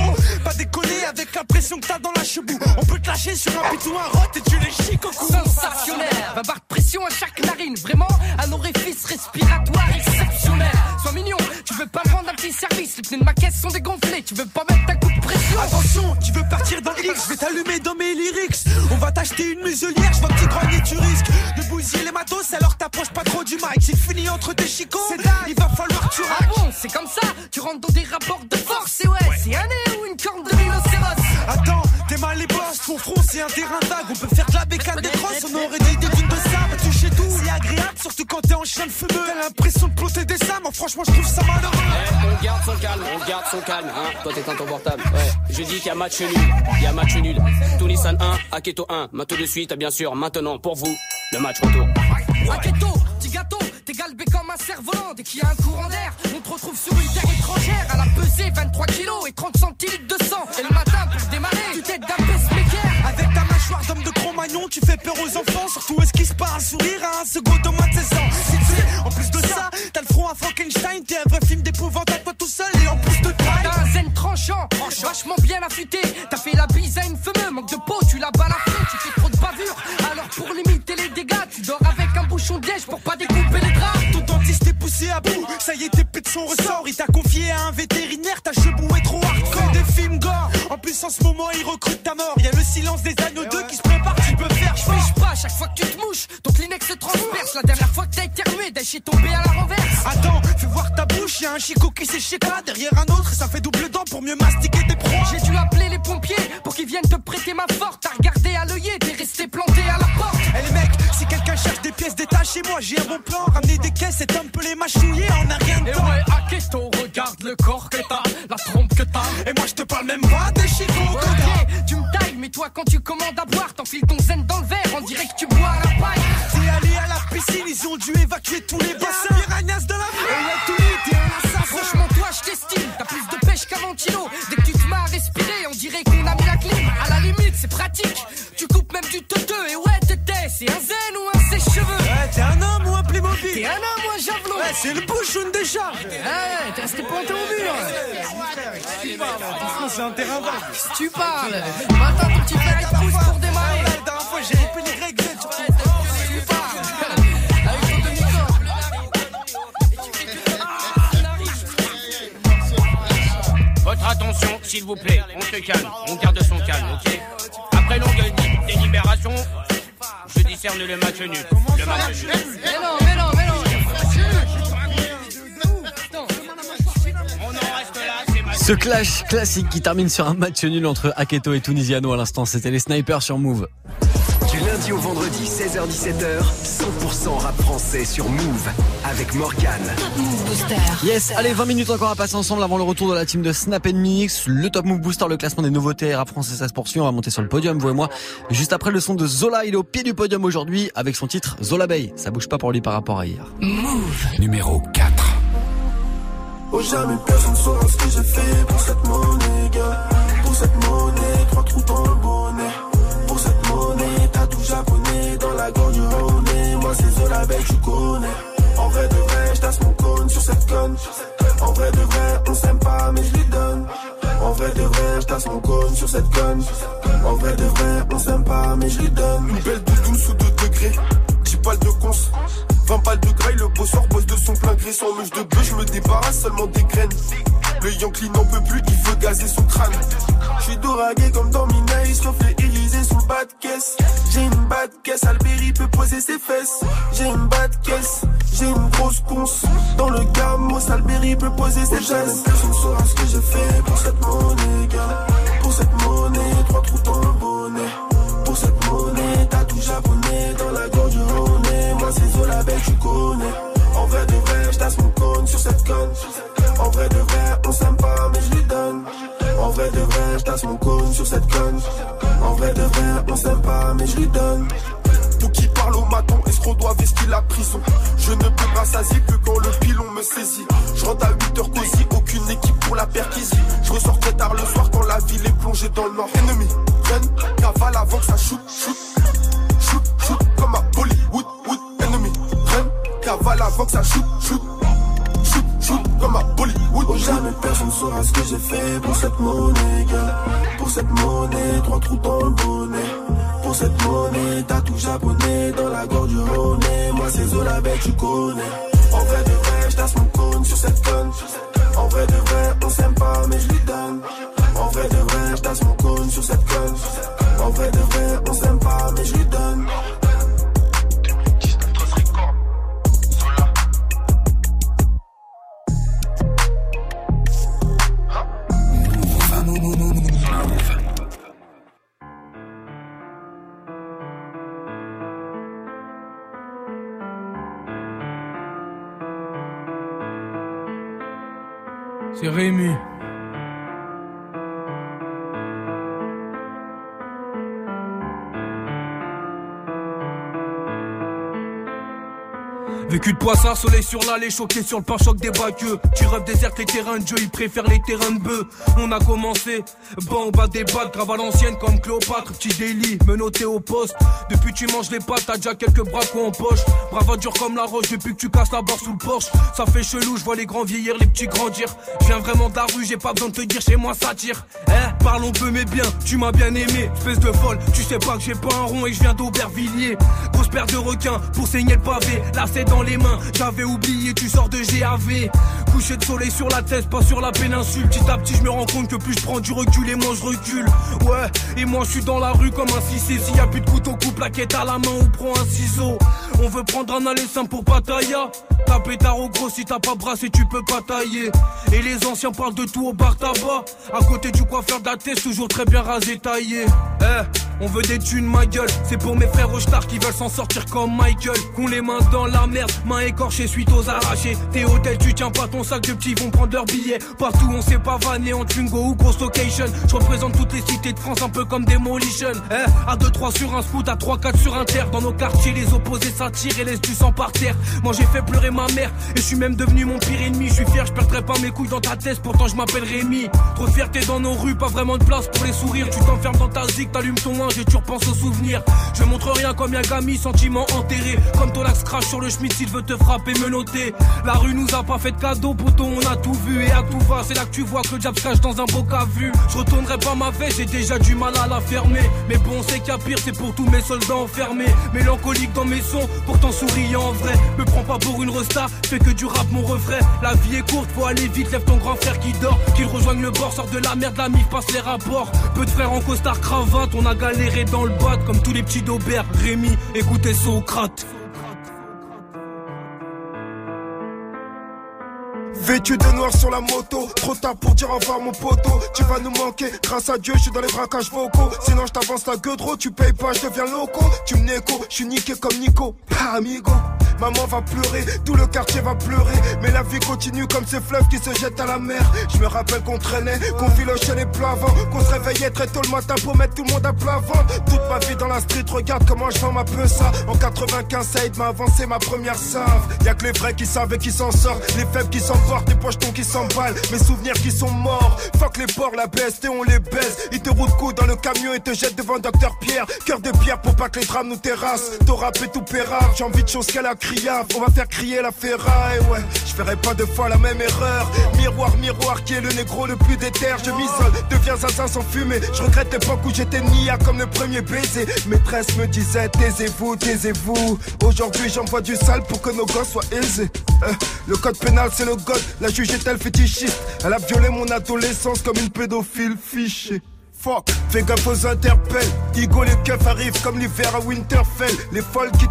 Pas déconner avec l'impression que t'as dans la chebou On peut te lâcher sur un pitou, un rot et tu les chics au cou Sensationnel, va barre de pression à chaque narine. Vraiment, un orifice respiratoire exceptionnel. Sois mignon, tu veux pas me rendre un petit service. Les pneus de ma caisse sont dégonflés, tu veux pas mettre ta coup de pression. Attention, tu veux partir dans X, je vais t'allumer dans mes lyrics. On va t'acheter une muselière, je vois que tu grognes tu risques de bousiller les matos, alors t'approches pas trop du mic. S'il finit entre tes chicots, il va falloir que tu Ah raques. bon, c'est comme ça, tu rentres dans des rapports de force. Et ouais, c'est un nez ou une corne de rhinocéros. Attends, t'es mal les boss, ton front c'est un terrain vague. On peut faire de la bécane des crosses, on aurait des dunes de sable. Agréable, surtout quand t'es en chien de fumeux. T'as l'impression de plotter des sables, moi franchement je trouve ça malheureux. On garde son calme, on garde son calme, hein. Toi t'es ton portable. Ouais. Je dis qu'il y a match nul, il y a match nul. Tunissan 1, Aketo 1. Maintenant de suite, bien sûr, maintenant pour vous, le match retour. Raquetto, petit gâteau, t'es galbé comme un cerf-volant. Dès qu'il y a un courant d'air, on te retrouve sur une terre étrangère. À la pesée, 23 kilos et 30 centilitres de sang. Et le matin, pour démarrer, tu t'aides d'un. Avec ta mâchoire d'homme de Cro-Magnon, tu fais peur aux enfants. Surtout est-ce qu'ils se part un sourire à un second au moins de 16 ans. Si tu sais, en plus de ça, t'as le front à Frankenstein. T'es un vrai film d'épouvante à toi tout seul et en plus de taille. T'as un zen tranchant, vachement bien affûté. T'as fait la bise à une fumeux, manque de peau, tu l'as balafré, tu fais trop de bavure. Alors pour limiter les dégâts, tu dors avec un bouchon de liège pour pas découper les draps. Ton dentiste poussé à bout, ça y est, t'es de son ressort. Il t'a confié à un vétérinaire, ta chebou est trop hardcore. Des films gore, en plus en ce moment, il recrute ta mort. Y a le silence des agneaux 2 qui se prépare, tu peux faire Je fiche pas, chaque fois que tu te mouches, ton Kleenex se transperce. La dernière fois que t'as éternué, Dash est tombé à la renverse. Attends, fais voir ta bouche, y a un chicot qui toi derrière un autre, ça fait double dent pour mieux mastiquer tes proies. Moi j'ai un bon plan. Ramener des caisses et un peu les mâchouiller en un rien de Et temps. ouais, Aketo, regarde le corps que t'as, la trompe que t'as. Et moi je te parle même pas des chicots t'as. Ok, tu me tailles, mais toi quand tu commandes à boire, t'enfiles ton zen dans le verre, on dirait que tu bois à la paille. T'es allé à la piscine, ils ont dû évacuer tous les bassins. C'est le bouchon déjà. Ouais, t'es resté planté au mur. Franchement, c'est un terrain vague. Si tu parles, maintenant ton petit frère il te pousse pour démarrer. La dernière fois, j'ai répété les sur Ouais, tu parles. Avec ton demi-corps. Votre attention, s'il vous plaît, on se calme, on garde son calme, ok Après longue dé- délibération, je discerne le match nul. Le match nul. Mais non, mais non, mais non. Ce clash classique qui termine sur un match nul entre Aketo et Tunisiano à l'instant, c'était les snipers sur Move. Du lundi au vendredi, 16h-17h, 100% rap français sur Move avec Morgane. Move Booster. Yes, allez, 20 minutes encore à passer ensemble avant le retour de la team de Snap Mix. Le Top Move Booster, le classement des nouveautés rap français, ça se poursuit. On va monter sur le podium, vous et moi. Juste après le son de Zola, il est au pied du podium aujourd'hui avec son titre Zola Bay. Ça bouge pas pour lui par rapport à hier. Move. Numéro 4. Oh jamais personne saura ce que j'ai fait pour cette monnaie, gars. Pour cette monnaie, trois trous dans le bonnet. Pour cette monnaie, t'as tout japonais dans la gorge du. Moi c'est Zola Bay, tu connais. En vrai de vrai, j'tasse mon cône sur cette conne. En vrai de vrai, on s'aime pas, mais je lui donne. En vrai de vrai, j'tasse mon cône sur cette conne. En vrai de vrai, on s'aime pas, mais je lui donne. Une belle de 12 ou 2 degrés. 10 balles de cons. 20 balles de graille, le bosseur bosse de son plein gré sans mèche de bœuf, je me débarrasse seulement des graines. Le Yankee n'en peut plus, il veut gazer son crâne. Je suis doragué comme dans Minaïs, sauf les Élysées sous le bad caisse, j'ai une bad caisse, Alberi peut poser ses fesses. J'ai une bad caisse, j'ai une grosse conce. Dans le gamos, Alberi peut poser ses fesses. Personne saura ce que j'ai fait pour cette monnaie, gars. Pour cette monnaie, trois trous dans le bonnet. Pour cette monnaie, En vrai de vrai, j'tasse mon cône sur cette conne. En vrai de vrai, on s'aime pas, mais je lui donne. En vrai de vrai, j'tasse mon cône sur cette conne. En vrai de vrai, on s'aime pas, mais je lui donne. Pour qui parle au maton, escroc doit vestir la prison. Je ne peux m'assasier que quand le pilon me saisit. Je rentre à 8 heures cosy, aucune équipe pour la perquisition. Je ressors très tard le soir quand la ville est plongée dans le nord. Ennemi, run, cavale avant que ça. Shoot, shoot, cavale avant que ça shoot, shoot. Shoot, shoot, comme à Bollywood. Oh, jamais personne saura ce que j'ai fait pour cette monnaie, gars. Pour cette monnaie, trois trous dans le bonnet. Pour cette monnaie, t'as tout japonais dans la gorge du Rhône. Moi c'est Zola belle, tu connais. En vrai de vrai, j'tasse mon cône sur cette conne. En vrai de vrai, on s'aime pas, mais je lui donne. En vrai de vrai, j'tasse mon cône sur cette conne. En vrai de vrai, on C'est Rémi. Vécu de poissard, soleil sur l'allée, choqué sur le pare-choc des baqueux. Tu rêves déserte les terrains de jeu, ils préfèrent les terrains de bœuf. On a commencé, bon au bas des balles, grave à l'ancienne comme Cléopâtre, petit délit, menotté au poste. Depuis tu manges les pâtes, t'as déjà quelques bracos en poche. Brava dur comme la roche, depuis que tu casses la barre sous le porche. Ça fait chelou, je vois les grands vieillir, les petits grandir. Je viens vraiment de la rue, j'ai pas besoin de te dire chez moi ça tire. Eh, parlons peu mais bien, tu m'as bien aimé, espèce de folle. Tu sais pas que j'ai pas un rond et je viens d'Aubervilliers. Paire de requins pour saigner le pavé, là c'est dans les mains. J'avais oublié, tu sors de GAV. Coucher de soleil sur la tête, pas sur la péninsule. Petit à petit, je me rends compte que plus je prends du recul et moins je recule. Ouais, et moi je suis dans la rue comme un cissé. S'il y a plus de couteau, coupe la quête à la main ou prends un ciseau. On veut prendre un aller simple pour Pattaya. T'as pétard au gros, si t'as pas brassé, tu peux pas tailler. Et les anciens parlent de tout au bar tabac. À côté du coiffeur d'Athès, toujours très bien rasé, taillé. Eh, on veut des thunes, ma gueule. C'est pour mes frères au star qui veulent s'en sortir comme Michael. Qu'on les mains dans la merde, mains écorchées suite aux arrachés. T'es hôtel, tu tiens pas ton sac de petits vont prendre leurs billets. Partout, on sait pas vanner en Twingo ou grosse location. Je représente toutes les cités de France, un peu comme Demolition. Eh, à 2-3 sur un scoot, à 3-4 sur un terre. Dans nos quartiers, les opposés s'attirent et laissent du sang par terre. Moi, j'ai fait pleurer ma et je suis même devenu mon pire ennemi. Je suis fier, je perdrai pas mes couilles dans ta tête, pourtant je m'appelle Rémi. Trop de fierté dans nos rues, pas vraiment de place pour les sourires. Tu t'enfermes dans ta zig, t'allumes ton linge et tu repenses aux souvenirs. Je montre rien comme Yagami, sentiment enterré. Comme ton axe crash sur le schmitt, s'il veut te frapper, me noter. La rue nous a pas fait de cadeau, poto, on a tout vu et à tout va. C'est là que tu vois que le diable cache dans un beau à vue. Je retournerai pas ma veste, j'ai déjà du mal à la fermer. Mais bon, c'est a pire, c'est pour tous mes soldats enfermés. Mélancolique dans mes sons, pourtant souriant en vrai. Me prends pas pour une resta, fais que du rap mon refrain. La vie est courte, faut aller vite, lève ton grand frère qui dort. Qu'il rejoigne le bord, sort de la merde, la mif passe les rapports. Peu de frères en costard cravate, on a galéré dans le bat comme tous les petits d'Aubert. Rémi, écoutez Socrate. Vêtu de noir sur la moto, trop tard pour dire au revoir mon poteau. Tu vas nous manquer, grâce à Dieu, je suis dans les braquages vocaux. Sinon je t'avance la gueule trop, tu payes pas, je deviens loco. Tu me négo, je suis niqué comme Nico. Amigo. Maman va pleurer, tout le quartier va pleurer. Mais la vie continue comme ces fleuves qui se jettent à la mer. Je me rappelle qu'on traînait, qu'on filochait les plats avant, qu'on se réveillait très tôt le matin pour mettre tout le monde à plat ventre. Toute ma vie dans la street, regarde comment je vends ma peu ça. En 95, Saïd m'a avancé ma première save. Y'a que les vrais qui savent et qui s'en sortent, les faibles qui s'emportent, les pochetons qui s'emballent, mes souvenirs qui sont morts. Fuck les porcs, la BST, on les baise. Ils te roulent coup dans le camion et te jettent devant Docteur Pierre. Cœur de pierre pour pas que les drames nous terrassent. T'as rappé tout pérable, j'ai envie de choses qu'elle a crié. On va faire crier la ferraille, ouais. Je ferai pas deux fois la même erreur. Miroir, miroir, qui est le négro le plus déter. Je m'isole, deviens assassin sans fumer. Je regrette l'époque où j'étais nia comme le premier baiser. Maîtresse me disait, taisez-vous, taisez-vous. Aujourd'hui, j'envoie du sale pour que nos gosses soient aisés. Euh, le code pénal, c'est le god. La juge est-elle fétichiste Elle a violé mon adolescence comme une pédophile fichée. Fuck, fais gaffe aux interpelles. Igo, les keufs arrivent comme l'hiver à Winterfell. Les folles qui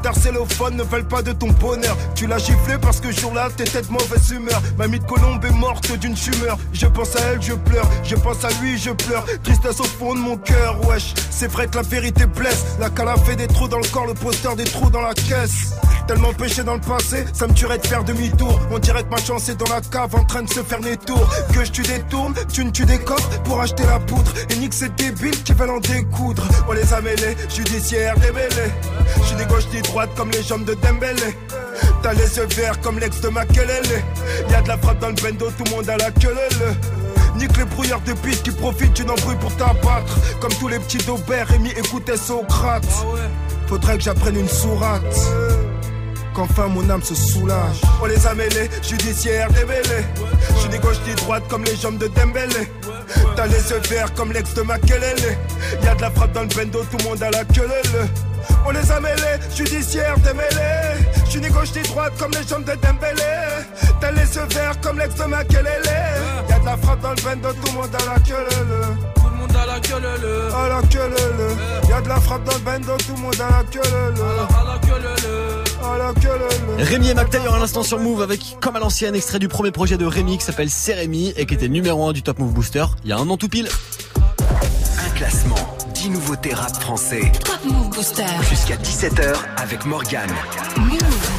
phone ne veulent pas de ton bonheur. Tu l'as giflé parce que jour-là, t'étais de mauvaise humeur. Mamie de Colombe est morte d'une tumeur. Je pense à elle, je pleure. Je pense à lui, je pleure. Tristesse au fond de mon cœur, wesh. C'est vrai que la vérité blesse. La cala fait des trous dans le corps, le poster des trous dans la caisse. Tellement péché dans le passé, ça me tuerait de faire demi-tour. On dirait que ma chance est dans la cave en train de se faire des tours. Que je tu détourne, tu ne des coffres pour acheter la poudre. Et nique ces débiles qui veulent en découdre. On les a mêlés, judiciaire démêlés. Je suis des gauches ni droites comme les jambes de Dembélé. T'as les yeux verts comme l'ex de Makelele. Y'a de la frappe dans le bendo, tout le monde a la queue Nique les brouillards de piste qui profitent d'une embrouille pour t'abattre. Comme tous les petits d'Aubert, Rémi écoutait Socrate. Faudrait que j'apprenne une sourate qu'enfin mon âme se soulage. On les a mêlés, judiciaire démêlés. Je suis ni gauche ni droite comme les jambes de Dembélé. T'as les yeux verts comme l'ex de Makelele. Y'a de la frappe dans le bendo, tout le monde a la queue On les a mêlés, judiciaire démêlés. Je suis ni gauche ni droite comme les jambes de Dembélé. T'as les yeux verts comme l'ex de Makelele. Y'a de la frappe dans le bendo, tout le monde a la queue Tout le monde a la queue le À la queue le Y'a de la frappe dans le bendo, tout le monde a la queue le À la queue le Rémi et McTaylor à l'instant sur Move avec, comme à l'ancienne, extrait du premier projet de Rémi qui s'appelle C'est Rémi et qui était numéro 1 du Top Move Booster il y a un an tout pile. Un classement, 10 nouveautés rap français. Top Move Booster. Jusqu'à 17h avec Morgane.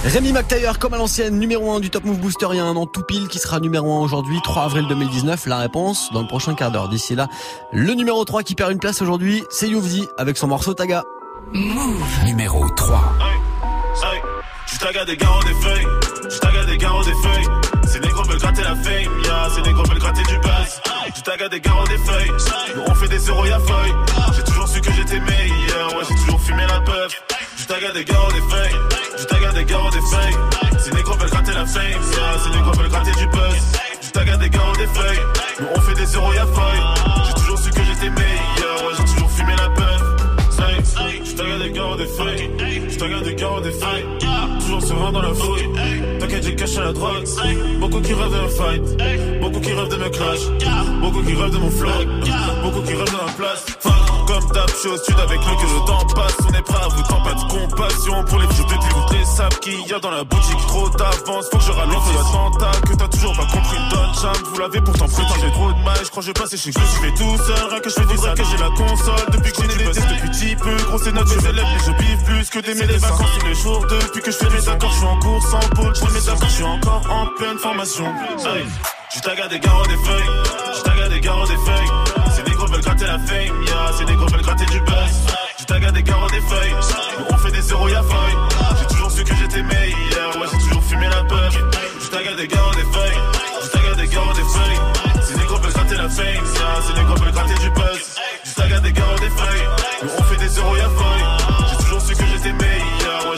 Rémi McTaylor comme à l'ancienne, numéro 1 du Top Move Booster il y a un an tout pile qui sera numéro 1 aujourd'hui, 3 avril 2019. La réponse dans le prochain quart d'heure. D'ici là, le numéro 3 qui perd une place aujourd'hui, c'est Youvdi avec son morceau Taga. Move. Numéro 3. Je taga des garros des feuilles, je taga des garros des feuilles. Ces négros veulent gratter la fame, yeah, ces négros veulent gratter du buzz. Je taga des garros des feuilles, nous on fait des zéros y'a feuille. J'ai toujours su que j'étais meilleur, ouais j'ai toujours fumé la puff. Je taga des garros des feuilles, je taga des garros des feuilles. Ces négros veulent gratter la fame, yeah, ces négros veulent gratter du buzz. Je taga des garros des feuilles, nous on fait des zéros y'a feuille. J'ai toujours su que j'étais meilleur, ouais j'ai toujours fumé la puff. Je taga des garros des feuilles, je taga des garros des feuilles toujours serein dans la fouille. T'inquiète, j'ai caché la drogue. Beaucoup qui rêvent d'un fight. Beaucoup qui rêvent de me clash. Beaucoup qui rêvent de mon flow. Beaucoup qui rêvent de ma place. Tape, je suis au sud avec le que le temps passe. On est prêt à vous tant pas de compassion pour les vieux depuis vous les sables qu'il y a dans la boutique. Trop d'avance, faut que je ralente l'attentat. Que t'as toujours pas compris, Don Cham. Vous l'avez pourtant prétendu. J'ai trop de mal, je crois que je passer chez je suis fait tout seul. Rien que je fais du que j'ai la console. Depuis que j'ai des tests depuis petit peu. Grosse notes, je élèves, mais je biffe plus que des les vacances tous les jours. Depuis que je fais mes accords, je suis en course en pôle. Je mes accords, je suis encore en pleine formation. Je taga des garros des feuilles, je taga des garros des feuilles. Gratter la fame, yeah. Ces négros veulent gratter du buzz. Je taga des garros des feuilles, on fait des zéros y'a feuille. J'ai toujours su que j'étais meilleur, ouais j'ai toujours fumé la peur. Je taga des garros des feuilles, je taga des garros des feuilles. Ces négros veulent gratter la fame, yeah. Ces négros veulent gratter du buzz. Je taga des garros des feuilles, on fait des zéros y'a feuille. J'ai toujours su que j'étais meilleur, ouais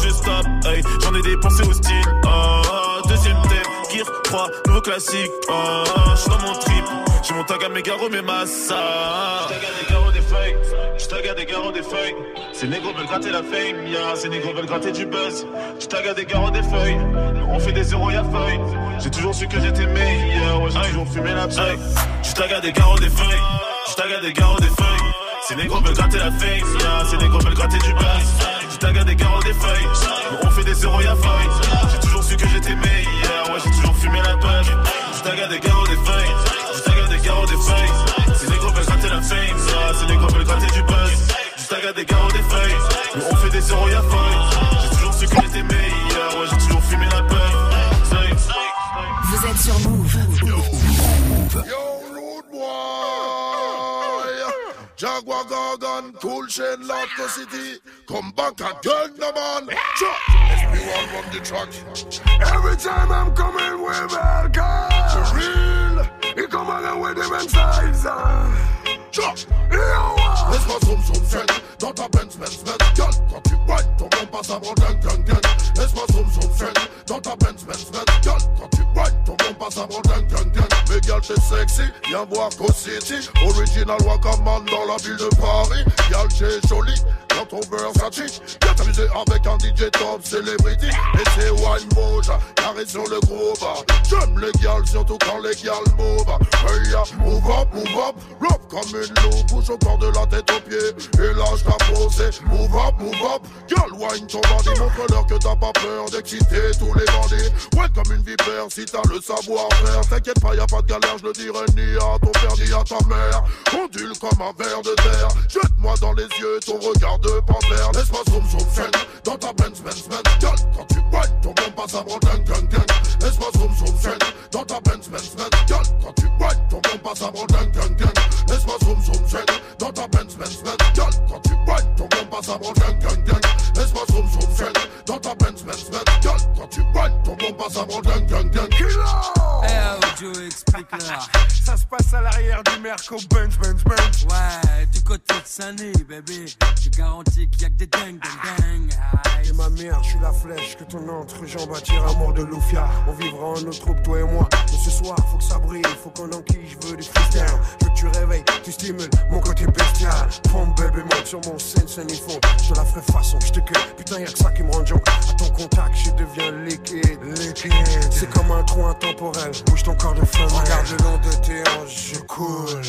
Que je stoppe, hey. J'en ai dépensé au style. Oh, deuxième thème, Gear 3, nouveau classique. Oh, je suis dans mon trip. J'ai mon tag à mes garros, mes massas. Je tag des garros, des feuilles. Je tag des garros, des feuilles. Ces négros veulent gratter la fame, yeah. Ces négros veulent gratter du buzz. Je tag des garros, des feuilles. On fait des zéros, y'a feuille. J'ai toujours su que j'étais meilleur, ouais, j'ai toujours fumé la paille. Je tag des garros, des feuilles. Je tag des garros, des feuilles. Ces négros veulent gratter la fame, yeah. Ces négros veulent gratter du buzz. Tag des garros, des feuilles. On fait des zéros, y'a feuille. J'ai toujours su que j'étais meilleur, ouais, j'ai toujours fumé la page. Je des garros, des feuilles. Je des garros, des feuilles. Ces négros veulent gratter la fame, yeah. Ces négros veulent gratter du buzz. Je des garros, des feuilles. On fait des zéros, y'a feuille. J'ai toujours su que j'étais meilleur, ouais, j'ai toujours Cool Chain, Laughter City. Come back again, no man. SB1 run the track. Every time I'm coming with. For real. He come along with different sides. Uh. Sure. zoom zoom zen dans ta Benz Benz Benz Gueule quand tu whine ton bon passe avant gang gang gang Laisse-moi zoom zoom zen dans ta Benz Benz Benz Gueule quand tu whine ton bon passe avant gang gang gang Mais gal t'es sexy, viens voir Co City. Original Wakaman dans la ville de Paris. Gal t'es jolie dans ton Versace Viens t'amuser avec un DJ top celebrity. Et c'est Wine Moja, carré sur le groove J'aime les gals, surtout quand les gals move Hey ya, move up, move up, rock comme une loupe Bouge au corps de la tête aux pieds. Et lâche ta posée, move up, move up. Girl, wine ton bandit, montre-leur que t'as pas peur d'exciter tous les bandits. Ouais, comme une vipère, si t'as le savoir-faire. T'inquiète pas, y a de galère, je le dirai ni à ton père ni à ta mère. Ondule comme un ver de terre. Jette-moi dans les yeux ton regard de panthère. Laisse-moi zoom zoom zen dans ta Benz Benz Benz Girl, quand tu whine, ton bon passe avant gang gang gang Laisse-moi zoom zoom zen dans ta Benz Benz Benz Girl, quand tu whine, ton bon passe avant gang gang gang Laisse-moi zoom zoom zen dans ta Benz Benz Benz Girl, quand tu whine, ton bon passe avant gang gang gang Laisse-moi zoom zoom zen dans ta Benz Benz Benz Girl, quand tu whine, ton bon passe avant gang gang gang Joe, explique-leur. Ça se passe à l'arrière du Merco Benz, Benz, Benz. Ouais, du côté de Saint-Denis, bébé. Je garantis qu'il y a que des dingues, dingues, dingues. Et ma mère, je suis la flèche que ton entrejambe attire à mort de Loufia. On vivra en notre troupe, toi et moi. Mais ce soir, faut que ça brille, faut qu'on enquille, je veux du freestyle. Je veux que tu réveilles, tu stimules mon côté bestial. Prends bébé, monte sur mon scène, scène, ils font. Je te la ferai façon, je te cueille. Putain, y'a que ça qui me rend. À ton contact, je deviens liquide, liquide. C'est comme un trou intemporel, bouge ton corps de flamme. Regarde le long de tes hanches, je coule.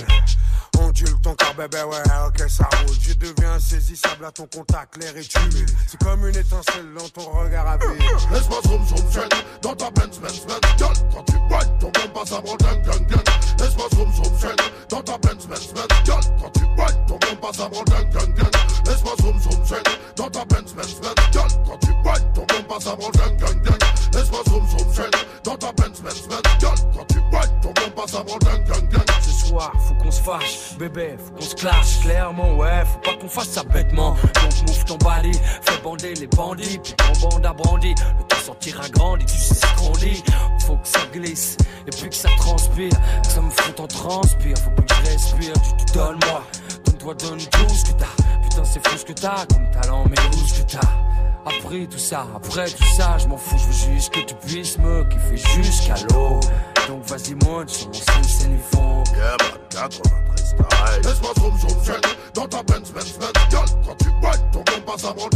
Ondule ton corps, bébé, ouais, ok, ça roule. Je deviens insaisissable à ton contact, l'air est humide. C'est comme une étincelle dans ton regard à vide. Laisse-moi zoom zoom zen dans ta Benz Benz Benz Girl, quand tu whine, ton bon passe avant gang gang gang Laisse-moi zoom zoom zen dans ta Benz Benz Benz Girl, quand tu whine, ton bon passe avant gang gang gang Laisse-moi zoom zoom zen dans ta Benz Benz Benz Girl, quand tu whine, ton bon passe avant gang gang gang Laisse-moi zoom zoom dans ta Benz Benz Benz Girl, quand tu whine, ton bon passe avant gang gang Ce soir, faut qu'on se fâche, bébé, faut qu'on se clash clairement, ouais, faut pas qu'on fasse ça bêtement. Donc move ton body, fais bander les bandits, puis ton bande a brandi. Le temps sortira grandi, tu sais ce qu'on dit. Faut que ça glisse, et puis que ça transpire, que ça me fout en transpire. Faut plus que je respire, tu te donnes moi. Donne-toi, donne tout ce que t'as. Putain, c'est fou ce que t'as, comme talent, mais où ce que t'as? Après tout ça, après tout ça, je m'en fous, je veux juste que tu puisses me kiffer jusqu'à l'eau. Donc vas-y monte sur mon scène ils font. Yeah man, 93 style Laisse-moi zoom zoom zen dans ta Benz Benz Benz Girl, quand tu whine, ton bon passe avant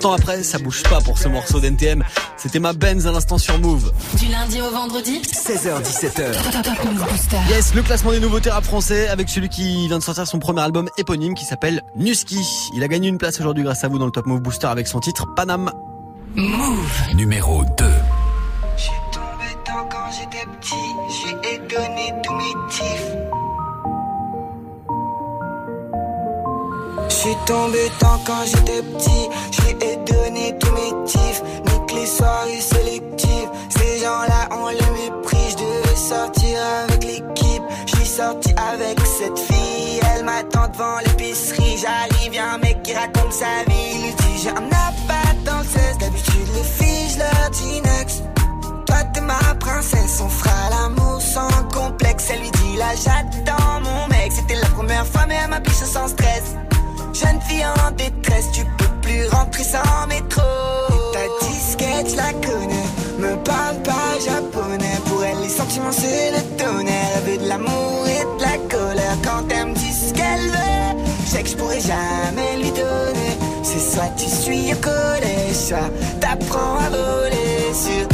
20 ans après, ça bouge pas pour ce morceau d'NTM. C'était ma Benz à l'instant sur Move. Du lundi au vendredi 16h17h. Top, top Move Booster. Yes, le classement des nouveautés rap français avec celui qui vient de sortir son premier album éponyme qui s'appelle Nuski. Il a gagné une place aujourd'hui grâce à vous dans le Top Move Booster avec son titre Panam. Move. Numéro 2. J'suis tombé tant quand j'étais petit, j'ai donné tous mes tifs. J'suis tombé tant quand j'étais petit, j'ai donné tous mes tifs. Nique les soirées sélectives, ces gens-là on les méprise. J'devais sortir avec l'équipe, j'suis sorti avec cette fille. Elle m'attend devant l'épicerie, j'arrive, y'a un mec qui raconte sa vie. Il lui dit j'ai un appart dans le 16, d'habitude les filles j'leur dis next. Toi t'es ma princesse, on fera l'amour sans complexe. Elle lui dit là j'attends mon mec, c'était la première fois mais elle m'a biche sans stress. Jeune fille en détresse, tu peux plus rentrer sans métro. Et ta disquette, je la connais, me parle pas japonais. Pour elle, les sentiments c'est le tonnerre. Elle veut de l'amour et de la colère. Quand elle me dit ce qu'elle veut, je sais que je pourrais jamais lui donner. C'est soit tu suis au collège, soit t'apprends à voler sur.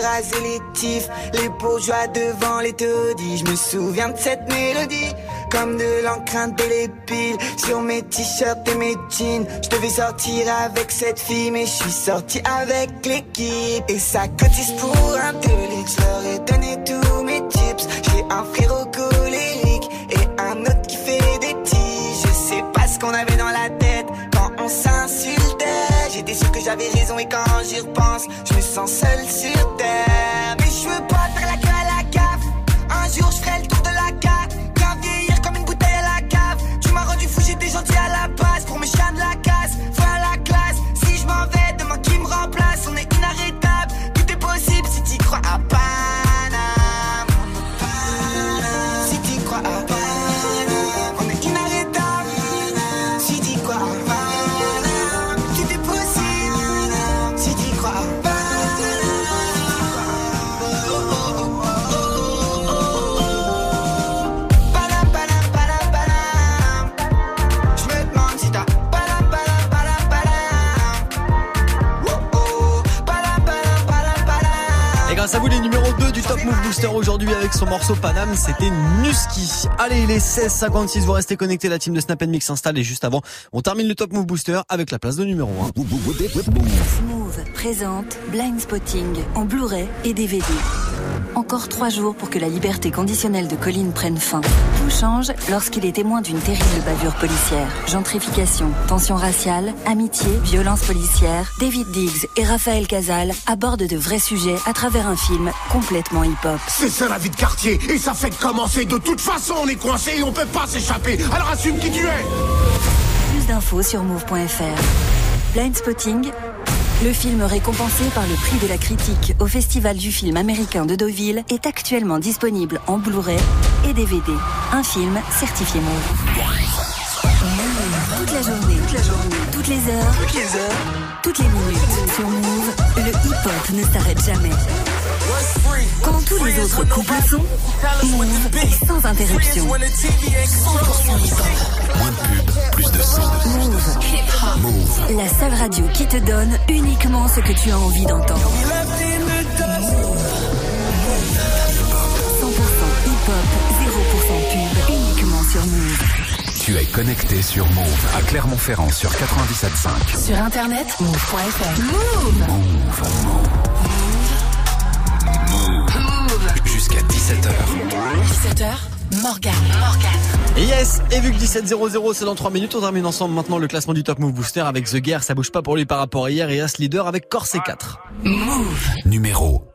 Rasé les tifs. Les bourgeois devant les taudis. Je me souviens de cette mélodie. Comme de l'encre indélébile sur mes t-shirts et mes jeans. Je devais sortir avec cette fille, mais je suis sorti avec l'équipe. Et ça cotise pour un télé, je leur ai donné tous mes tips. J'ai un frérot colérique et un autre qui fait des tiges. Je sais pas ce qu'on avait dans la tête quand on s'insultait. J'étais sûr que j'avais raison et quand j'y repense, je me sens seul sur terre. Mais je veux pas faire la queue à la gaffe. Un jour je ferai le tour de la carte. Bien vieillir comme une bouteille à la cave. Tu m'as rendu fou, j'étais gentil à la base. Pour mes chiens de la casse, grâce à vous, les numéros 2 du Top Move Booster aujourd'hui avec son morceau Paname, c'était Nuski. Allez, il est 16h56, vous restez connectés, la team de Snap Mix s'installe et juste avant, on termine le Top Move Booster avec la place de numéro 1. Smooth présente Blind Spotting en Blu-ray et DVD. Encore trois jours pour que la liberté conditionnelle de Colline prenne fin. Tout change lorsqu'il est témoin d'une terrible bavure policière. Gentrification, tension raciale, amitié, violence policière. David Diggs et Raphaël Casal abordent de vrais sujets à travers un film complètement hip-hop. C'est ça la vie de quartier, et ça fait commencer. De toute façon, on est coincé et on peut pas s'échapper. Alors assume qui tu es. Plus d'infos sur move.fr. Blind Spotting, le film récompensé par le prix de la critique au Festival du film américain de Deauville est actuellement disponible en Blu-ray et DVD. Un film certifié Move. Toute la journée, toute la journée, toutes les heures, toutes les heures, toutes les minutes. Sur Move, le hip-hop ne s'arrête jamais. Quand tous les autres coupent le son, Move sans interruption. 100% hip-hop. Moins de pub, plus de son. Move. Move. La seule radio qui te donne uniquement ce que tu as envie d'entendre. 100% hip-hop, 0% pub, uniquement sur Move. Tu es connecté sur Move à Clermont-Ferrand sur 97.5. Sur internet, move.fr. Move. Move. 17h. 17h, Morgan. Morgan. Et yes, et vu que 17-0-0 c'est dans 3 minutes, on termine ensemble maintenant le classement du Top Move Booster avec The Gear, ça bouge pas pour lui par rapport à hier et As Leader avec Corset 4. Move. Numéro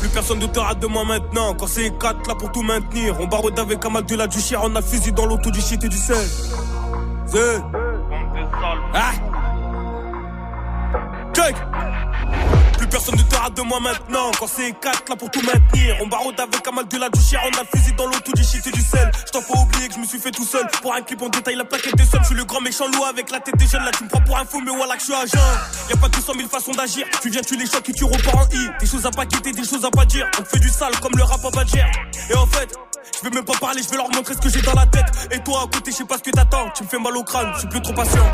Plus personne ne te rate de moi maintenant. Quand c'est 4 là pour tout maintenir. On barode avec un mal de la du chien. On a fusil dans l'auto du shit et du sel. C'est. Ah! Check! Personne ne te rate de moi maintenant. Quand c'est 4 là pour tout maintenir. On barode avec un mal de la du chien. On a le fusil dans l'auto du shit et du sel. Je t'en pas oublier que je me suis fait tout seul. Pour un clip, on détaille la plaquette des sommes. Je suis le grand méchant loup avec la tête des jeunes. Là, tu me prends pour un fou, mais voilà que je suis agent. Y'a pas 200 000 façons d'agir. Tu viens, tu les chocs et tu repars en I. Des choses à pas quitter, des choses à pas dire. On fait du sale comme le rap à Badger. Et en fait, je vais même pas parler, je vais leur montrer ce que j'ai dans la tête. Et toi à côté, je sais pas ce que t'attends. Tu me fais mal au crâne, je suis plus trop patient.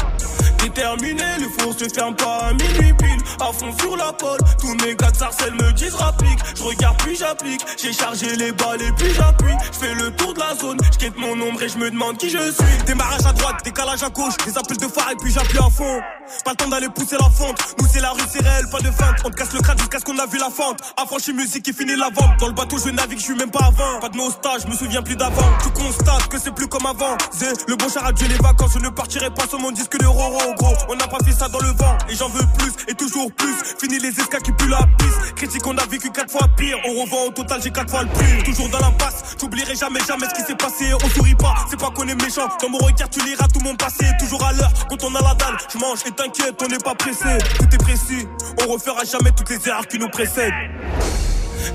Déterminé, le four se ferme pas à minuit pile. À fond sur la pole, tous mes gars de sarcelles me disent rapplique. Je regarde puis j'applique, j'ai chargé les balles et puis j'appuie. Je fais le tour de la zone, je mon ombre et je me demande qui je suis. Démarrage à droite, décalage à gauche, des appels de phare et puis j'appuie à fond. Pas le temps d'aller pousser la fente, nous c'est la rue, c'est réel, pas de feinte. On te casse le crâne jusqu'à ce qu'on a vu la fente. Affranchi musique et fini la vente. Dans le bateau je navigue, je suis même pas avant. Pas de nostalgie, je me souviens plus d'avant. Tu constates que c'est plus comme avant. Zé, le bon char a dû les vacances, je ne partirai pas sur mon disque de Roro, On n'a pas fait ça dans le vent, et j'en veux plus, et toujours plus. Fini les escas qui puent la piste. Critique, on a vécu quatre fois pire. On revend au total, j'ai quatre fois le prix. Toujours dans la passe, j'oublierai jamais, jamais ce qui s'est passé. On sourit pas, c'est pas qu'on est méchant. Dans mon regard, tu liras tout mon passé. Toujours à l'heure, quand on a la dalle, je mange et t'inquiète, on n'est pas pressé. Tout est précis, on refera jamais toutes les erreurs qui nous précèdent.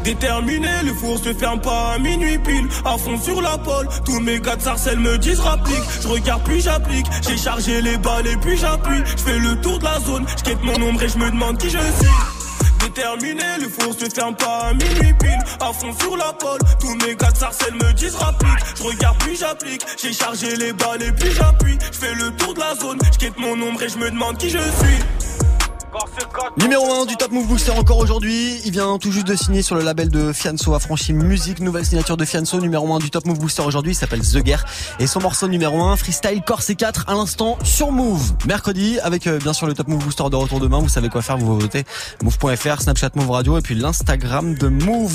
Déterminé, le four se ferme pas à minuit pile. À fond sur la pole, tous mes gars de sarcelles me disent rapplique. Je regarde puis j'applique, j'ai chargé les balles et puis j'appuie. Je fais le tour de la zone, je mon ombre et je me demande qui je suis. Déterminé, le four se ferme pas à minuit pile. À fond sur la pole, tous mes gars de sarcelles me disent rapplique. Je regarde puis j'applique, j'ai chargé les balles et puis j'appuie. Je fais le tour de la zone, je mon ombre et je me demande qui je suis. Numéro 1 du Top Move Booster encore aujourd'hui. Il vient tout juste de signer sur le label de Fianso Affranchi Musique. Nouvelle signature de Fianso, numéro 1 du Top Move Booster aujourd'hui. Il s'appelle The Guerre. Et son morceau numéro 1, Freestyle Corse 4 à l'instant sur Move. Mercredi, avec euh, bien sûr le Top Move Booster de retour demain. Vous savez quoi faire, vous votez. Move.fr, Snapchat Move Radio et puis l'Instagram de Move.